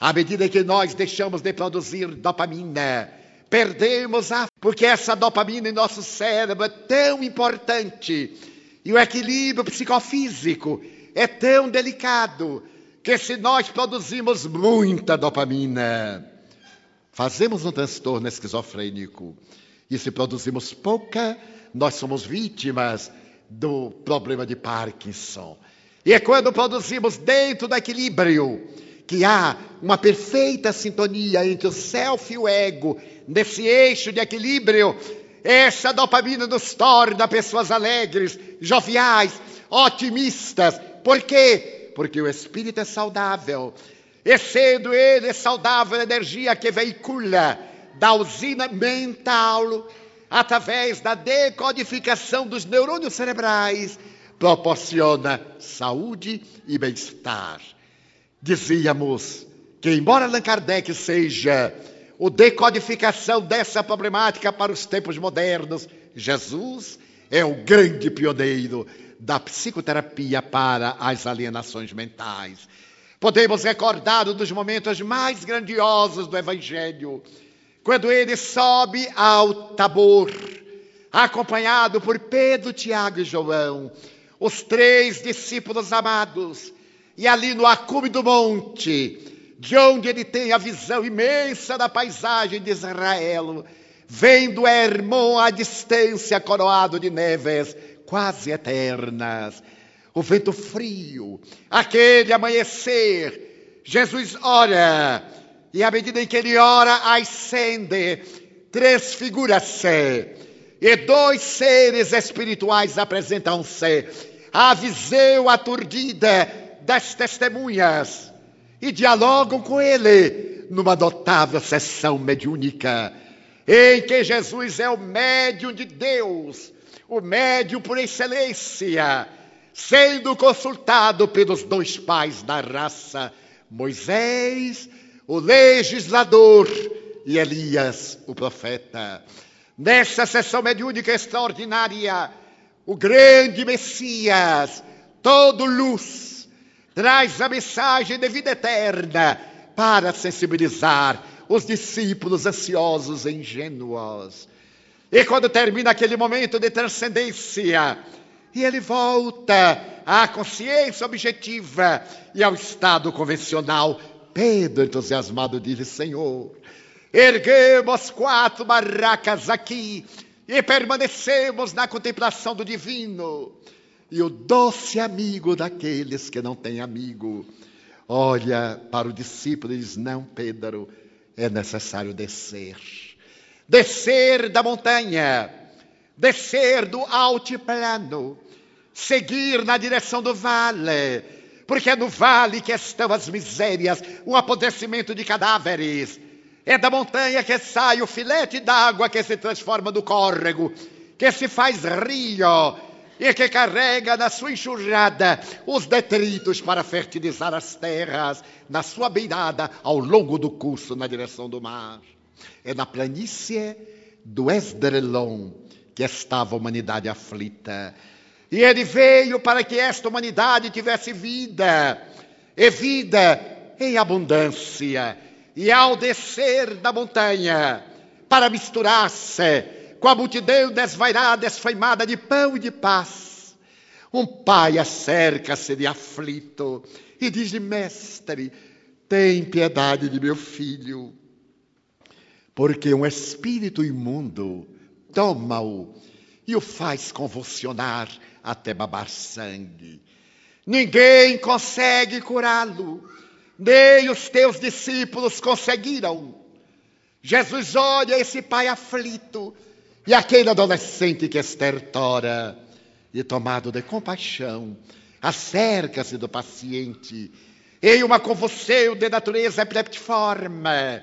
À medida que nós deixamos de produzir dopamina, perdemos a. Porque essa dopamina em nosso cérebro é tão importante e o equilíbrio psicofísico é tão delicado que se nós produzimos muita dopamina, fazemos um transtorno esquizofrênico. E se produzimos pouca, nós somos vítimas do problema de Parkinson. E é quando produzimos dentro do equilíbrio que há uma perfeita sintonia entre o self e o ego, nesse eixo de equilíbrio, essa dopamina nos torna pessoas alegres, joviais, otimistas. Por quê? porque o espírito é saudável. E sendo ele saudável, a energia que veicula da usina mental, através da decodificação dos neurônios cerebrais, proporciona saúde e bem-estar. Dizíamos que, embora Allan Kardec seja o decodificação dessa problemática para os tempos modernos, Jesus é o grande pioneiro da psicoterapia para as alienações mentais. Podemos recordar um dos momentos mais grandiosos do Evangelho, quando ele sobe ao Tabor, acompanhado por Pedro, Tiago e João, os três discípulos amados, e ali no acume do monte, de onde ele tem a visão imensa da paisagem de Israel, vendo Hermon à distância, coroado de neves, quase eternas. O vento frio, aquele amanhecer. Jesus ora, e à medida em que ele ora, ascende, transfigura-se, e dois seres espirituais apresentam-se. A visão aturdida das testemunhas e dialogam com ele numa notável sessão mediúnica, em que Jesus é o médium de Deus o médium por excelência, sendo consultado pelos dois pais da raça, Moisés, o legislador, e Elias, o profeta. Nessa sessão mediúnica extraordinária, o grande Messias, todo luz, traz a mensagem de vida eterna para sensibilizar os discípulos ansiosos e ingênuos. E quando termina aquele momento de transcendência, e ele volta à consciência objetiva e ao estado convencional, Pedro, entusiasmado, diz: Senhor, erguemos quatro barracas aqui e permanecemos na contemplação do divino. e o doce amigo daqueles que não têm amigo. Olha para o discípulo e diz: Não, Pedro, é necessário descer. Descer da montanha, descer do altiplano, seguir na direção do vale, porque é no vale que estão as misérias, o apodrecimento de cadáveres. É da montanha que sai o filete d'água que se transforma no córrego, que se faz rio e que carrega na sua enxurrada os detritos para fertilizar as terras na sua beirada ao longo do curso na direção do mar. É na planície do Esdrelon que estava a humanidade aflita. E ele veio para que esta humanidade tivesse vida, e vida em abundância. E ao descer da montanha, para misturar-se com a multidão desvairada, esfaimada de pão e de paz. Um pai acerca-se de aflito e diz-lhe: Mestre, tem piedade de meu filho, porque um espírito imundo toma-o e o faz convulsionar até babar sangue. Ninguém consegue curá-lo, nem os teus discípulos conseguiram. Jesus olha esse pai aflito e aquele adolescente que estertora, e tomado de compaixão, acerca-se do paciente em uma convulsão de natureza epileptiforme,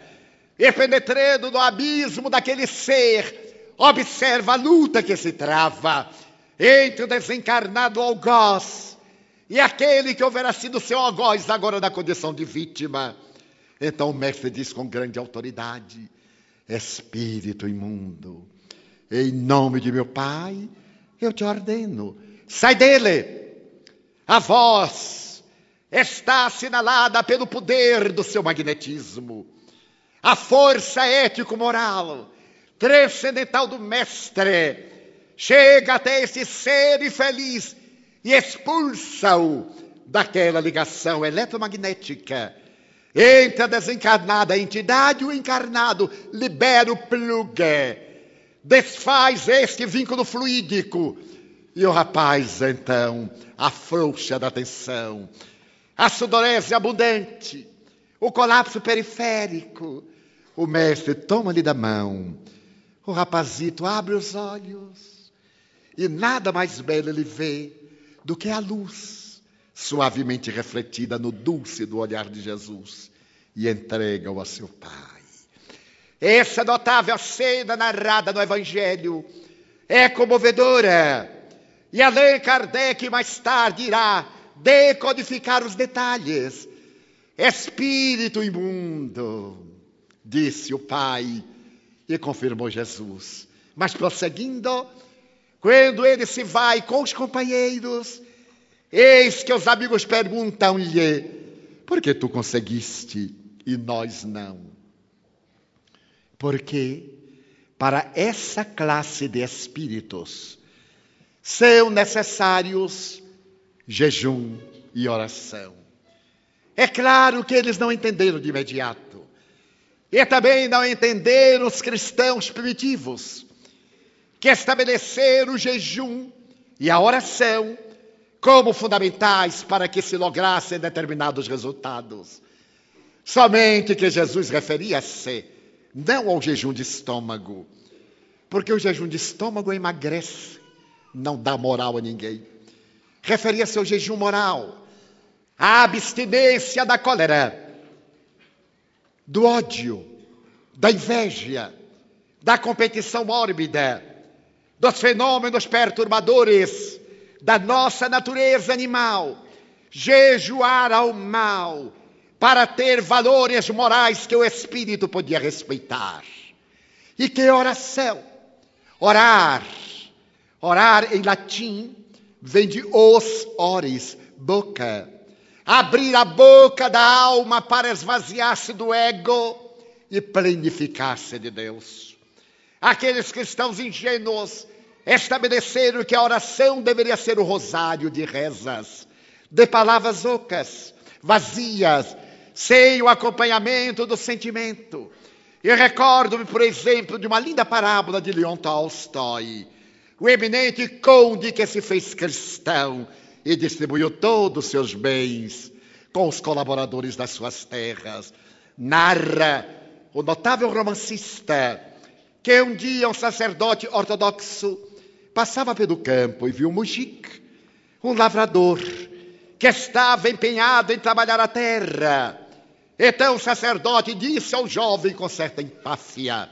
e penetrando no abismo daquele ser, observa a luta que se trava entre o desencarnado algoz e aquele que houvera sido seu algoz agora na condição de vítima. Então o mestre diz com grande autoridade: Espírito imundo, em nome de meu Pai, eu te ordeno, sai dele. A voz está assinalada pelo poder do seu magnetismo. A força ético-moral transcendental do Mestre chega até esse ser infeliz e expulsa-o daquela ligação eletromagnética entre a desencarnada entidade e o encarnado, libera o plugue desfaz este vínculo fluídico. E o rapaz, então, afrouxa da tensão. A sudorese abundante, o colapso periférico. O mestre toma-lhe da mão. O rapazito abre os olhos e nada mais belo ele vê do que a luz suavemente refletida no dulce do olhar de Jesus e entrega-o a seu pai. Essa notável cena narrada no Evangelho é comovedora. E Allan Kardec mais tarde irá decodificar os detalhes. Espírito imundo, disse o Pai e confirmou Jesus. Mas prosseguindo, quando ele se vai com os companheiros, eis que os amigos perguntam-lhe: por que tu conseguiste e nós não? Porque para essa classe de espíritos são necessários jejum e oração. É claro que eles não entenderam de imediato. E também não entenderam os cristãos primitivos, que estabeleceram o jejum e a oração como fundamentais para que se lograssem determinados resultados. Somente que Jesus referia-se não ao jejum de estômago, porque o jejum de estômago emagrece, não dá moral a ninguém. Referia-se ao jejum moral, à abstinência da cólera, do ódio, da inveja, da competição mórbida, dos fenômenos perturbadores da nossa natureza animal, jejuar ao mal, para ter valores morais que o espírito podia respeitar. E que oração? Orar. Orar em latim vem de os ores, boca. Abrir a boca da alma para esvaziar-se do ego e plenificar-se de Deus. Aqueles cristãos ingênuos estabeleceram que a oração deveria ser o rosário de rezas, de palavras ocas, vazias, sem o acompanhamento do sentimento. E recordo-me, por exemplo, de uma linda parábola de Leon Tolstói. o eminente conde que se fez cristão e distribuiu todos os seus bens com os colaboradores das suas terras. Narra o notável romancista que um dia um sacerdote ortodoxo passava pelo campo e viu mujik, um lavrador, que estava empenhado em trabalhar a terra. Então o sacerdote disse ao jovem com certa empáfia: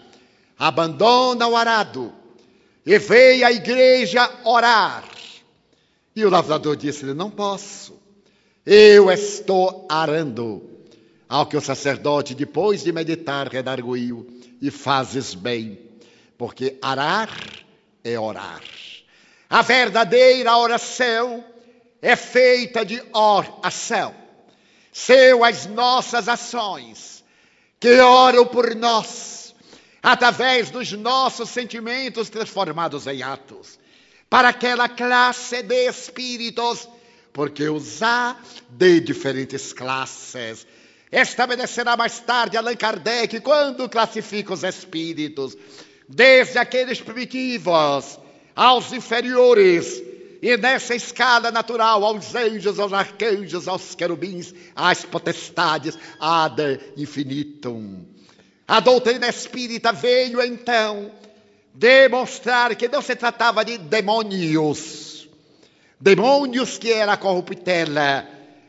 abandona o arado e veio à igreja orar. E o lavrador disse-lhe: Não posso, eu estou arando. Ao que o sacerdote, depois de meditar, redarguiu: E fazes bem, porque arar é orar. A verdadeira oração é feita de oração. São as nossas ações que oram por nós através dos nossos sentimentos transformados em atos, para aquela classe de espíritos, porque os há de diferentes classes. Estabelecerá mais tarde Allan Kardec quando classifica os espíritos, desde aqueles primitivos aos inferiores, e nessa escala natural, aos anjos, aos arcanjos, aos querubins, às potestades, ad infinitum. A doutrina espírita veio então demonstrar que não se tratava de demônios, demônios que era a corruptela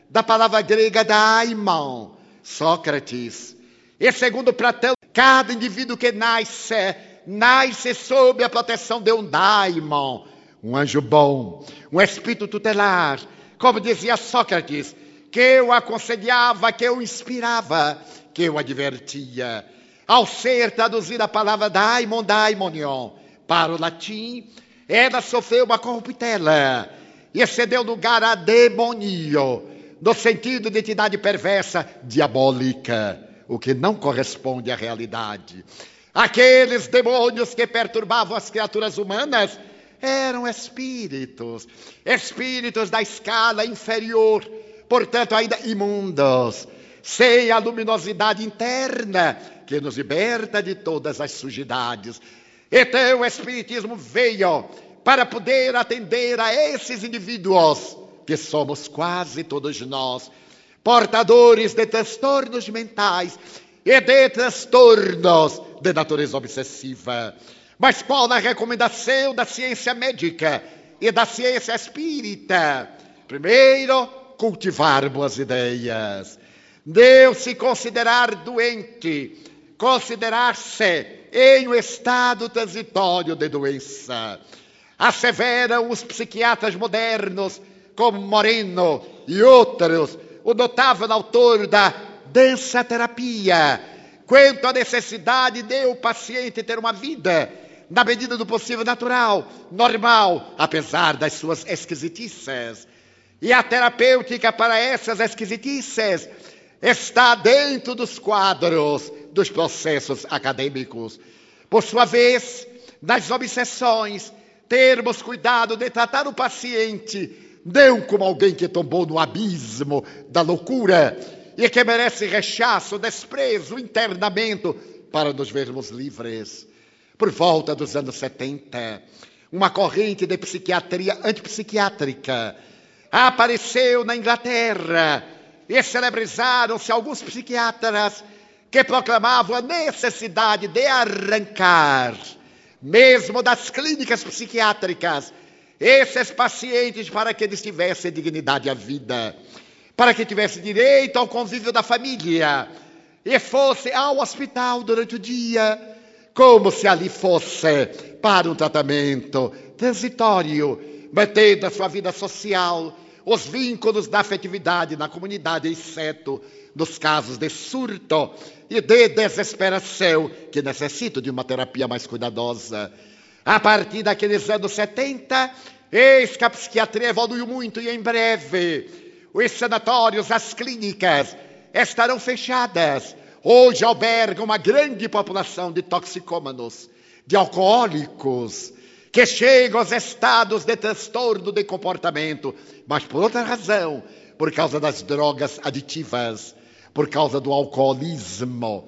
da palavra grega daimon, Sócrates. E segundo Platão, cada indivíduo que nasce, nasce sob a proteção de um daimon, um anjo bom, um espírito tutelar, como dizia Sócrates, que eu aconselhava, que eu inspirava, que eu advertia. Ao ser traduzida a palavra daimon, daimonion, para o latim, ela sofreu uma corruptela e excedeu lugar a demonio, no sentido de entidade perversa, diabólica, o que não corresponde à realidade. Aqueles demônios que perturbavam as criaturas humanas eram espíritos, espíritos da escala inferior, portanto ainda imundos, sem a luminosidade interna que nos liberta de todas as sujidades. Então o Espiritismo veio para poder atender a esses indivíduos, que somos quase todos nós, portadores de transtornos mentais e de transtornos de natureza obsessiva. Mas qual a recomendação da ciência médica e da ciência espírita? Primeiro, cultivar boas ideias. Deus se considerar doente considerar-se em um estado transitório de doença. Asseveram os psiquiatras modernos, como Moreno e outros, o notável autor da dança terapia, quanto à necessidade de o paciente ter uma vida, na medida do possível, natural, normal, apesar das suas esquisitices. E a terapêutica para essas esquisitices está dentro dos quadros dos processos acadêmicos. Por sua vez, nas obsessões, termos cuidado de tratar o paciente não como alguém que tombou no abismo da loucura e que merece rechaço, desprezo, internamento para nos vermos livres. Por volta dos anos 70, uma corrente de psiquiatria antipsiquiátrica apareceu na Inglaterra e celebrizaram-se alguns psiquiatras que proclamavam a necessidade de arrancar, mesmo das clínicas psiquiátricas, esses pacientes para que eles tivessem dignidade à vida, para que tivessem direito ao convívio da família e fosse ao hospital durante o dia, como se ali fosse para um tratamento transitório, mantendo a sua vida social, os vínculos da afetividade na comunidade, exceto nos casos de surto e de desesperação, que necessitam de uma terapia mais cuidadosa. A partir daqueles anos 70, eis que a psiquiatria evoluiu muito e em breve os sanatórios, as clínicas estarão fechadas. Hoje albergam uma grande população de toxicômanos, de alcoólicos, que chegam aos estados de transtorno de comportamento, mas por outra razão, por causa das drogas aditivas, por causa do alcoolismo.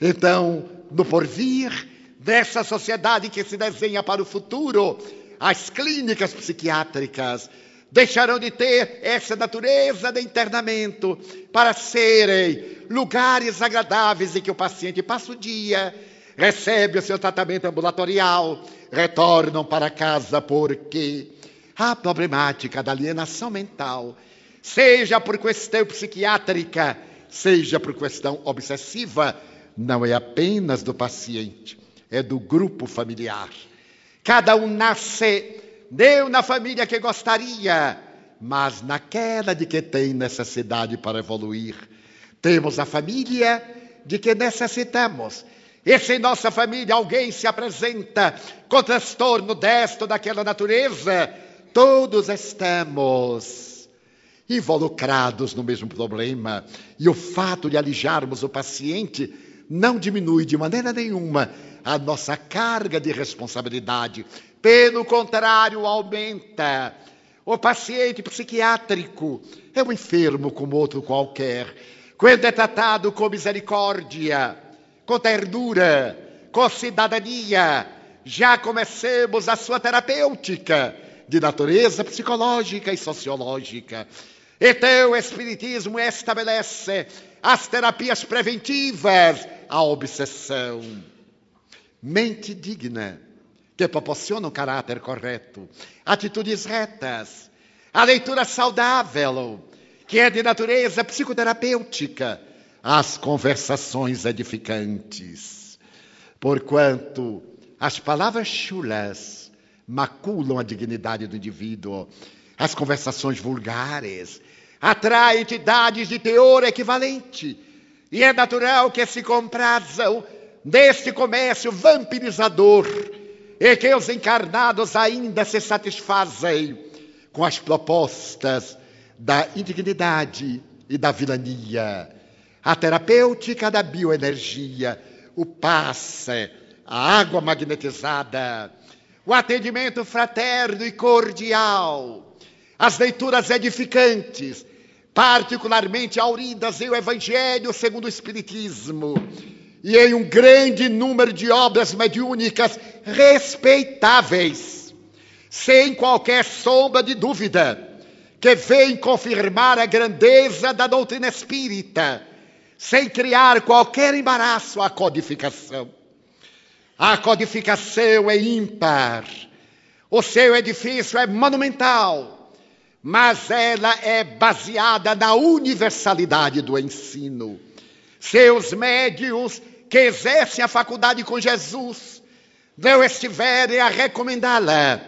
Então, no porvir dessa sociedade que se desenha para o futuro, as clínicas psiquiátricas deixarão de ter essa natureza de internamento para serem lugares agradáveis em que o paciente passa o dia, recebe o seu tratamento ambulatorial, retornam para casa porque a problemática da alienação mental, seja por questão psiquiátrica, seja por questão obsessiva, não é apenas do paciente, é do grupo familiar. Cada um nasce não na família que gostaria, mas naquela de que tem necessidade para evoluir. Temos a família de que necessitamos. E se em nossa família alguém se apresenta com transtorno desta ou daquela natureza, todos estamos involucrados no mesmo problema. E o fato de alijarmos o paciente não diminui de maneira nenhuma a nossa carga de responsabilidade. Pelo contrário, aumenta. O paciente psiquiátrico é um enfermo como outro qualquer. Quando é tratado com misericórdia, com ternura, com cidadania, já comecemos a sua terapêutica de natureza psicológica e sociológica. Então, o Espiritismo estabelece as terapias preventivas à obsessão. Mente digna que proporciona um caráter correto, atitudes retas, a leitura saudável, que é de natureza psicoterapêutica, as conversações edificantes. Porquanto as palavras chulas maculam a dignidade do indivíduo, as conversações vulgares atraem entidades de teor equivalente, e é natural que se comprazam deste comércio vampirizador e que os encarnados ainda se satisfazem com as propostas da indignidade e da vilania, a terapêutica da bioenergia, o passe, a água magnetizada, o atendimento fraterno e cordial, as leituras edificantes, particularmente auridas em o Evangelho segundo o Espiritismo, e em um grande número de obras mediúnicas respeitáveis, sem qualquer sombra de dúvida, que vem confirmar a grandeza da doutrina espírita, sem criar qualquer embaraço à codificação. A codificação é ímpar, o seu edifício é monumental, mas ela é baseada na universalidade do ensino. Seus médios que exercem a faculdade com Jesus não estiverem a recomendá-la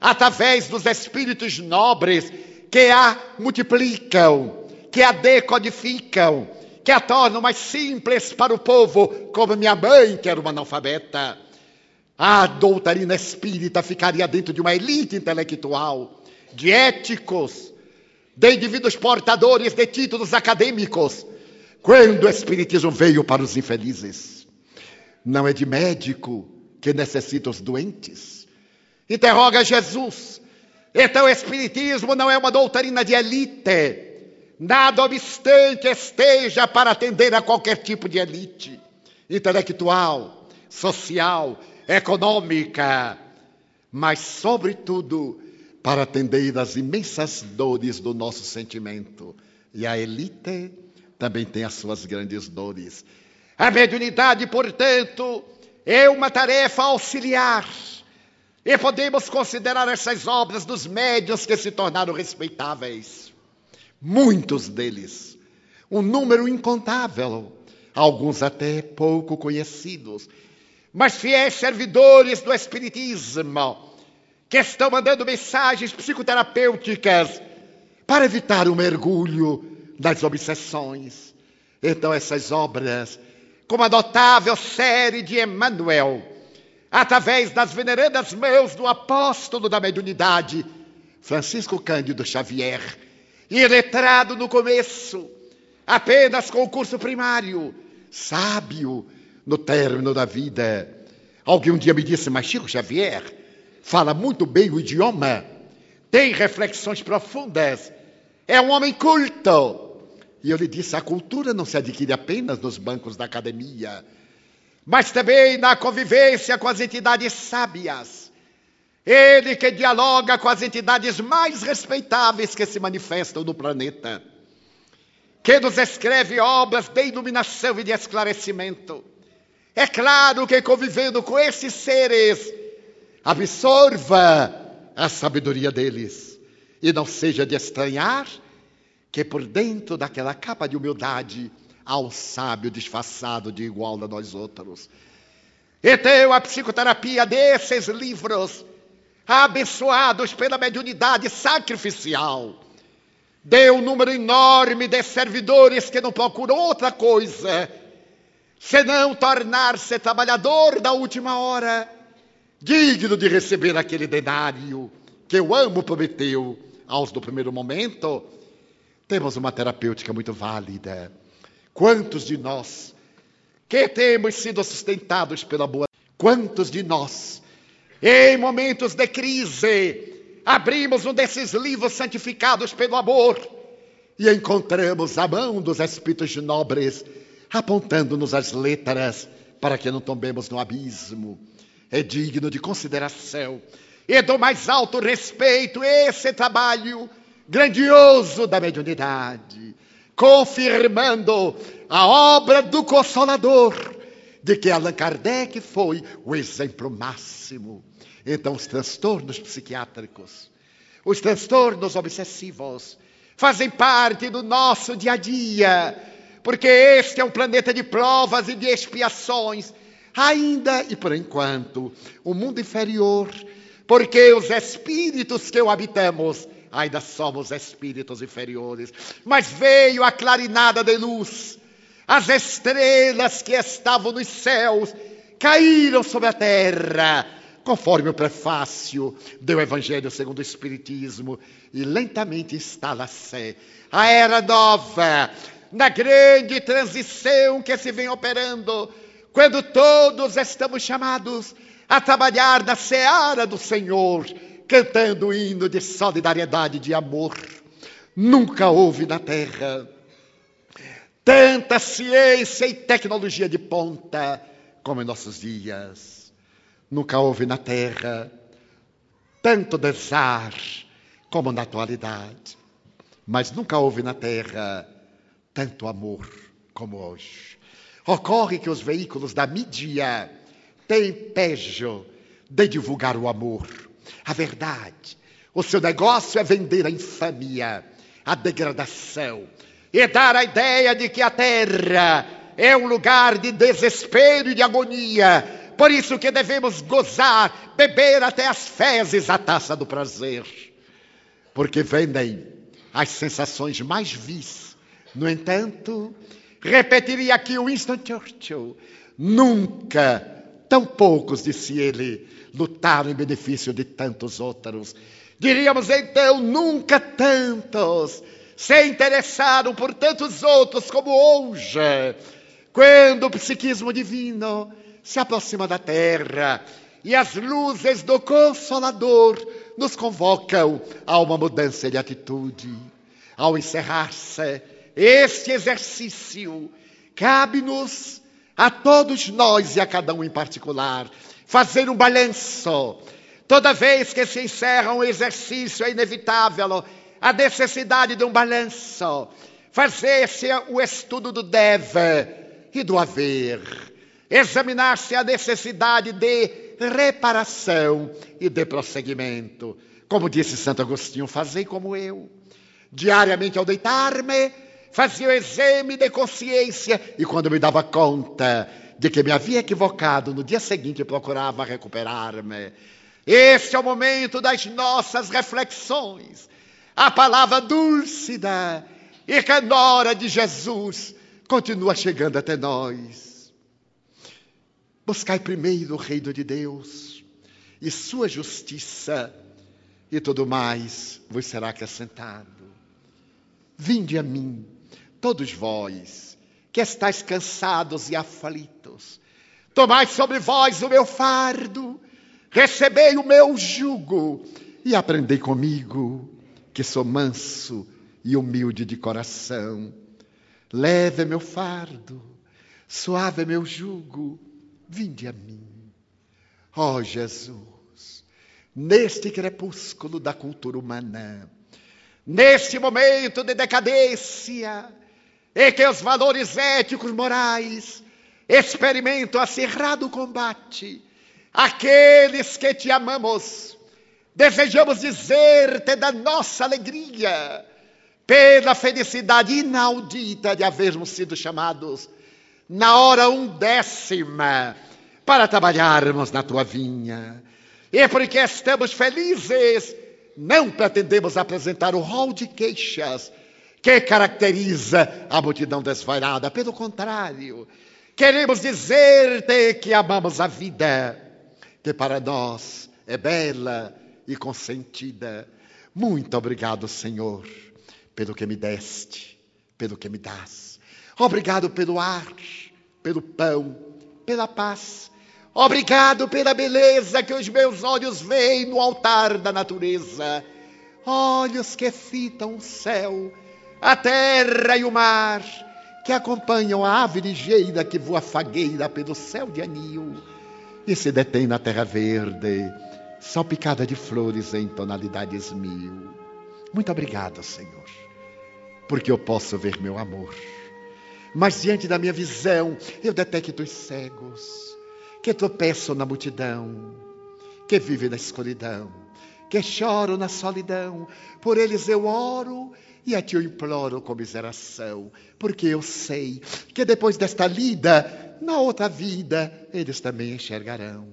através dos espíritos nobres que a multiplicam, que a decodificam, que a tornam mais simples para o povo, como minha mãe, que era uma analfabeta. A doutrina espírita ficaria dentro de uma elite intelectual, de éticos, de indivíduos portadores de títulos acadêmicos, quando o Espiritismo veio para os infelizes, não é de médico que necessita os doentes. Interroga Jesus. Então, o Espiritismo não é uma doutrina de elite, nada obstante esteja para atender a qualquer tipo de elite intelectual, social, econômica, mas, sobretudo, para atender às imensas dores do nosso sentimento. E a elite também tem as suas grandes dores. A mediunidade, portanto, é uma tarefa auxiliar. E podemos considerar essas obras dos médios que se tornaram respeitáveis. Muitos deles, um número incontável, alguns até pouco conhecidos, mas fiéis servidores do Espiritismo, que estão mandando mensagens psicoterapêuticas para evitar o mergulho das obsessões. Então, essas obras, como a notável série de Emmanuel, através das venerandas mãos do apóstolo da mediunidade, Francisco Cândido Xavier, e letrado no começo, apenas com o curso primário, sábio no término da vida. Alguém um dia me disse, mas Chico Xavier fala muito bem o idioma, tem reflexões profundas, é um homem culto. E eu lhe disse: a cultura não se adquire apenas nos bancos da academia, mas também na convivência com as entidades sábias. Ele que dialoga com as entidades mais respeitáveis que se manifestam no planeta, que nos escreve obras de iluminação e de esclarecimento. É claro que convivendo com esses seres, absorva a sabedoria deles e não seja de estranhar que por dentro daquela capa de humildade há um sábio disfarçado de igual a nós outros. Então, a psicoterapia desses livros, abençoados pela mediunidade sacrificial, deu um número enorme de servidores que não procuram outra coisa senão tornar-se trabalhador da última hora, digno de receber aquele denário que o amo prometeu aos do primeiro momento. Temos uma terapêutica muito válida. Quantos de nós que temos sido sustentados pela boa. Quantos de nós, em momentos de crise, abrimos um desses livros santificados pelo amor e encontramos a mão dos espíritos nobres apontando-nos as letras para que não tombemos no abismo. É digno de consideração e do mais alto respeito esse trabalho grandioso da mediunidade confirmando a obra do Consolador, de que Allan Kardec foi o exemplo máximo. Então, os transtornos psiquiátricos, os transtornos obsessivos, fazem parte do nosso dia a dia, porque este é um planeta de provas e de expiações, ainda e por enquanto, o mundo inferior, porque os espíritos que o habitamos ainda somos espíritos inferiores. Mas veio a clarinada de luz, as estrelas que estavam nos céus caíram sobre a terra, conforme o prefácio do Evangelho segundo o Espiritismo, e lentamente instala-se a era nova, na grande transição que se vem operando, quando todos estamos chamados a trabalhar na seara do Senhor cantando o hino de solidariedade e de amor. Nunca houve na Terra tanta ciência e tecnologia de ponta como em nossos dias. Nunca houve na Terra tanto dançar como na atualidade. Mas nunca houve na Terra tanto amor como hoje. Ocorre que os veículos da mídia têm pejo de divulgar o amor a verdade. O seu negócio é vender a infamia, a degradação e dar a ideia de que a terra é um lugar de desespero e de agonia. Por isso que devemos gozar, beber até as fezes a taça do prazer. Porque vendem as sensações mais vis. No entanto, repetiria aqui Winston Churchill: nunca, tão poucos, disse ele, lutaram em benefício de tantos outros. Diríamos então, nunca tantos se interessaram por tantos outros como hoje, quando o psiquismo divino se aproxima da terra e as luzes do Consolador nos convocam a uma mudança de atitude. Ao encerrar-se este exercício, cabe-nos a todos nós e a cada um em particular fazer um balanço. Toda vez que se encerra um exercício, é inevitável a necessidade de um balanço. Fazer-se o estudo do deve e do haver. Examinar-se a necessidade de reparação e de prosseguimento. Como disse Santo Agostinho, fazei como eu. Diariamente ao deitar-me, fazia o exame de consciência e quando me dava conta de que me havia equivocado, no dia seguinte procurava recuperar-me. Este é o momento das nossas reflexões. A palavra dúlcida e canora de Jesus continua chegando até nós. Buscai primeiro o reino de Deus e sua justiça, e tudo mais vos será acrescentado. Vinde a mim, todos vós que estáis cansados e aflitos. Tomai sobre vós o meu fardo, recebei o meu jugo e aprendei comigo, que sou manso e humilde de coração. Leve meu fardo, suave meu jugo, vinde a mim. Ó oh, Jesus, neste crepúsculo da cultura humana, neste momento de decadência, em que os valores éticos morais experimentam acirrado combate, aqueles que te amamos, desejamos dizer-te da nossa alegria, pela felicidade inaudita de havermos sido chamados na hora undécima para trabalharmos na tua vinha. E porque estamos felizes, não pretendemos apresentar o rol de queixas que caracteriza a multidão desvairada. Pelo contrário, queremos dizer-te que amamos a vida, que para nós é bela e consentida. Muito obrigado, Senhor, pelo que me deste, pelo que me dás. Obrigado pelo ar, pelo pão, pela paz. Obrigado pela beleza que os meus olhos veem no altar da natureza. Olhos que fitam o céu, a terra e o mar, que acompanham a ave ligeira que voa fagueira pelo céu de anil e se detém na terra verde, salpicada de flores em tonalidades mil. Muito obrigado, Senhor, porque eu posso ver meu amor mas diante da minha visão, eu detecto os cegos que tropeçam na multidão, que vivem na escuridão, que choram na solidão. Por eles eu oro e a ti eu imploro comiseração, porque eu sei que depois desta lida, na outra vida, eles também enxergarão.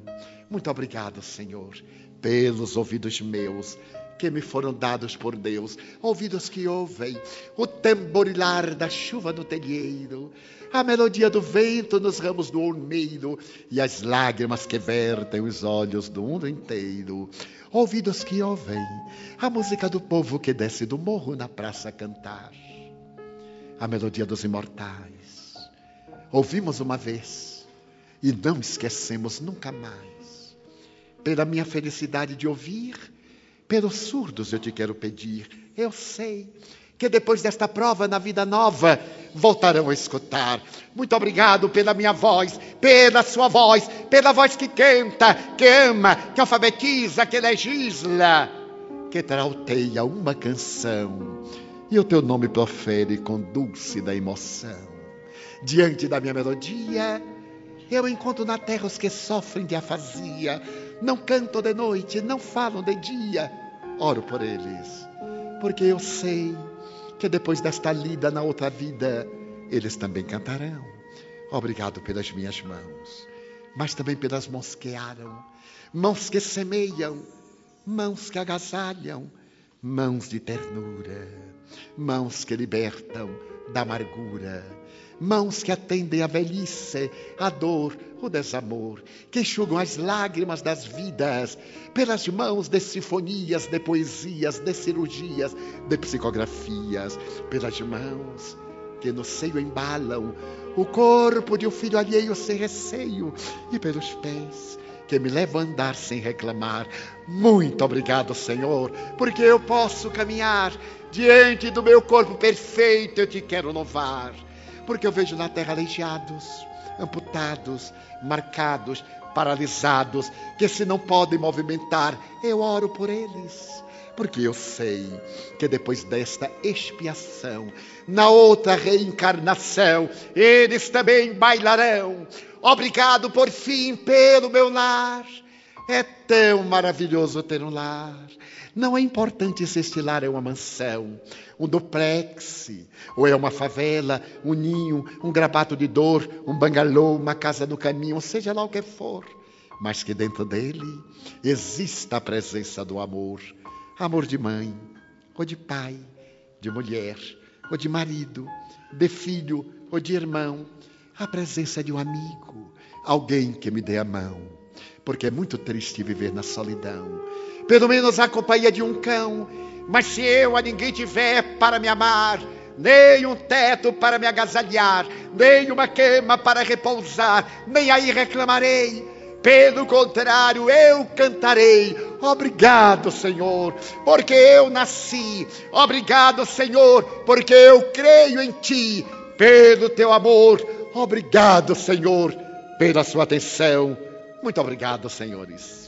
Muito obrigado, Senhor, pelos ouvidos meus que me foram dados por Deus, ouvidos que ouvem o tamborilar da chuva no telheiro, a melodia do vento nos ramos do ormeiro e as lágrimas que vertem os olhos do mundo inteiro. Ouvidos que ouvem a música do povo que desce do morro na praça a cantar, a melodia dos imortais. Ouvimos uma vez e não esquecemos nunca mais. Pela minha felicidade de ouvir, pelos surdos eu te quero pedir. Eu sei que depois desta prova na vida nova voltarão a escutar. Muito obrigado pela minha voz, pela sua voz, pela voz que canta, que ama, que alfabetiza, que legisla, que trauteia uma canção e o teu nome profere com dulce da emoção. Diante da minha melodia, eu encontro na terra os que sofrem de afasia, não cantam de noite, não falam de dia. Oro por eles, porque eu sei que depois desta lida na outra vida, eles também cantarão. Obrigado pelas minhas mãos, mas também pelas mãos que aram, mãos que semeiam, mãos que agasalham, mãos de ternura, mãos que libertam da amargura mãos que atendem a velhice, a dor, o desamor, que enxugam as lágrimas das vidas, pelas mãos de sinfonias, de poesias, de cirurgias, de psicografias, pelas mãos que no seio embalam o corpo de um filho alheio sem receio, e pelos pés que me levam a andar sem reclamar. Muito obrigado, Senhor, porque eu posso caminhar diante do meu corpo perfeito, eu te quero louvar porque eu vejo na terra aleijados, amputados, marcados, paralisados, que se não podem movimentar, eu oro por eles. Porque eu sei que depois desta expiação, na outra reencarnação, eles também bailarão. Obrigado por fim pelo meu lar. É tão maravilhoso ter um lar. Não é importante se este lar é uma mansão, um duplex, ou é uma favela, um ninho, um grabato de dor, um bangalô, uma casa no caminho, seja lá o que for, mas que dentro dele exista a presença do amor. Amor de mãe, ou de pai, de mulher, ou de marido, de filho ou de irmão, a presença de um amigo, alguém que me dê a mão, porque é muito triste viver na solidão pelo menos a companhia de um cão. Mas se eu a ninguém tiver para me amar, nem um teto para me agasalhar, nem uma cama para repousar, nem aí reclamarei. Pelo contrário, eu cantarei. Obrigado, Senhor, porque eu nasci. Obrigado, Senhor, porque eu creio em Ti. Pelo Teu amor. Obrigado, Senhor, pela Sua atenção. Muito obrigado, senhores.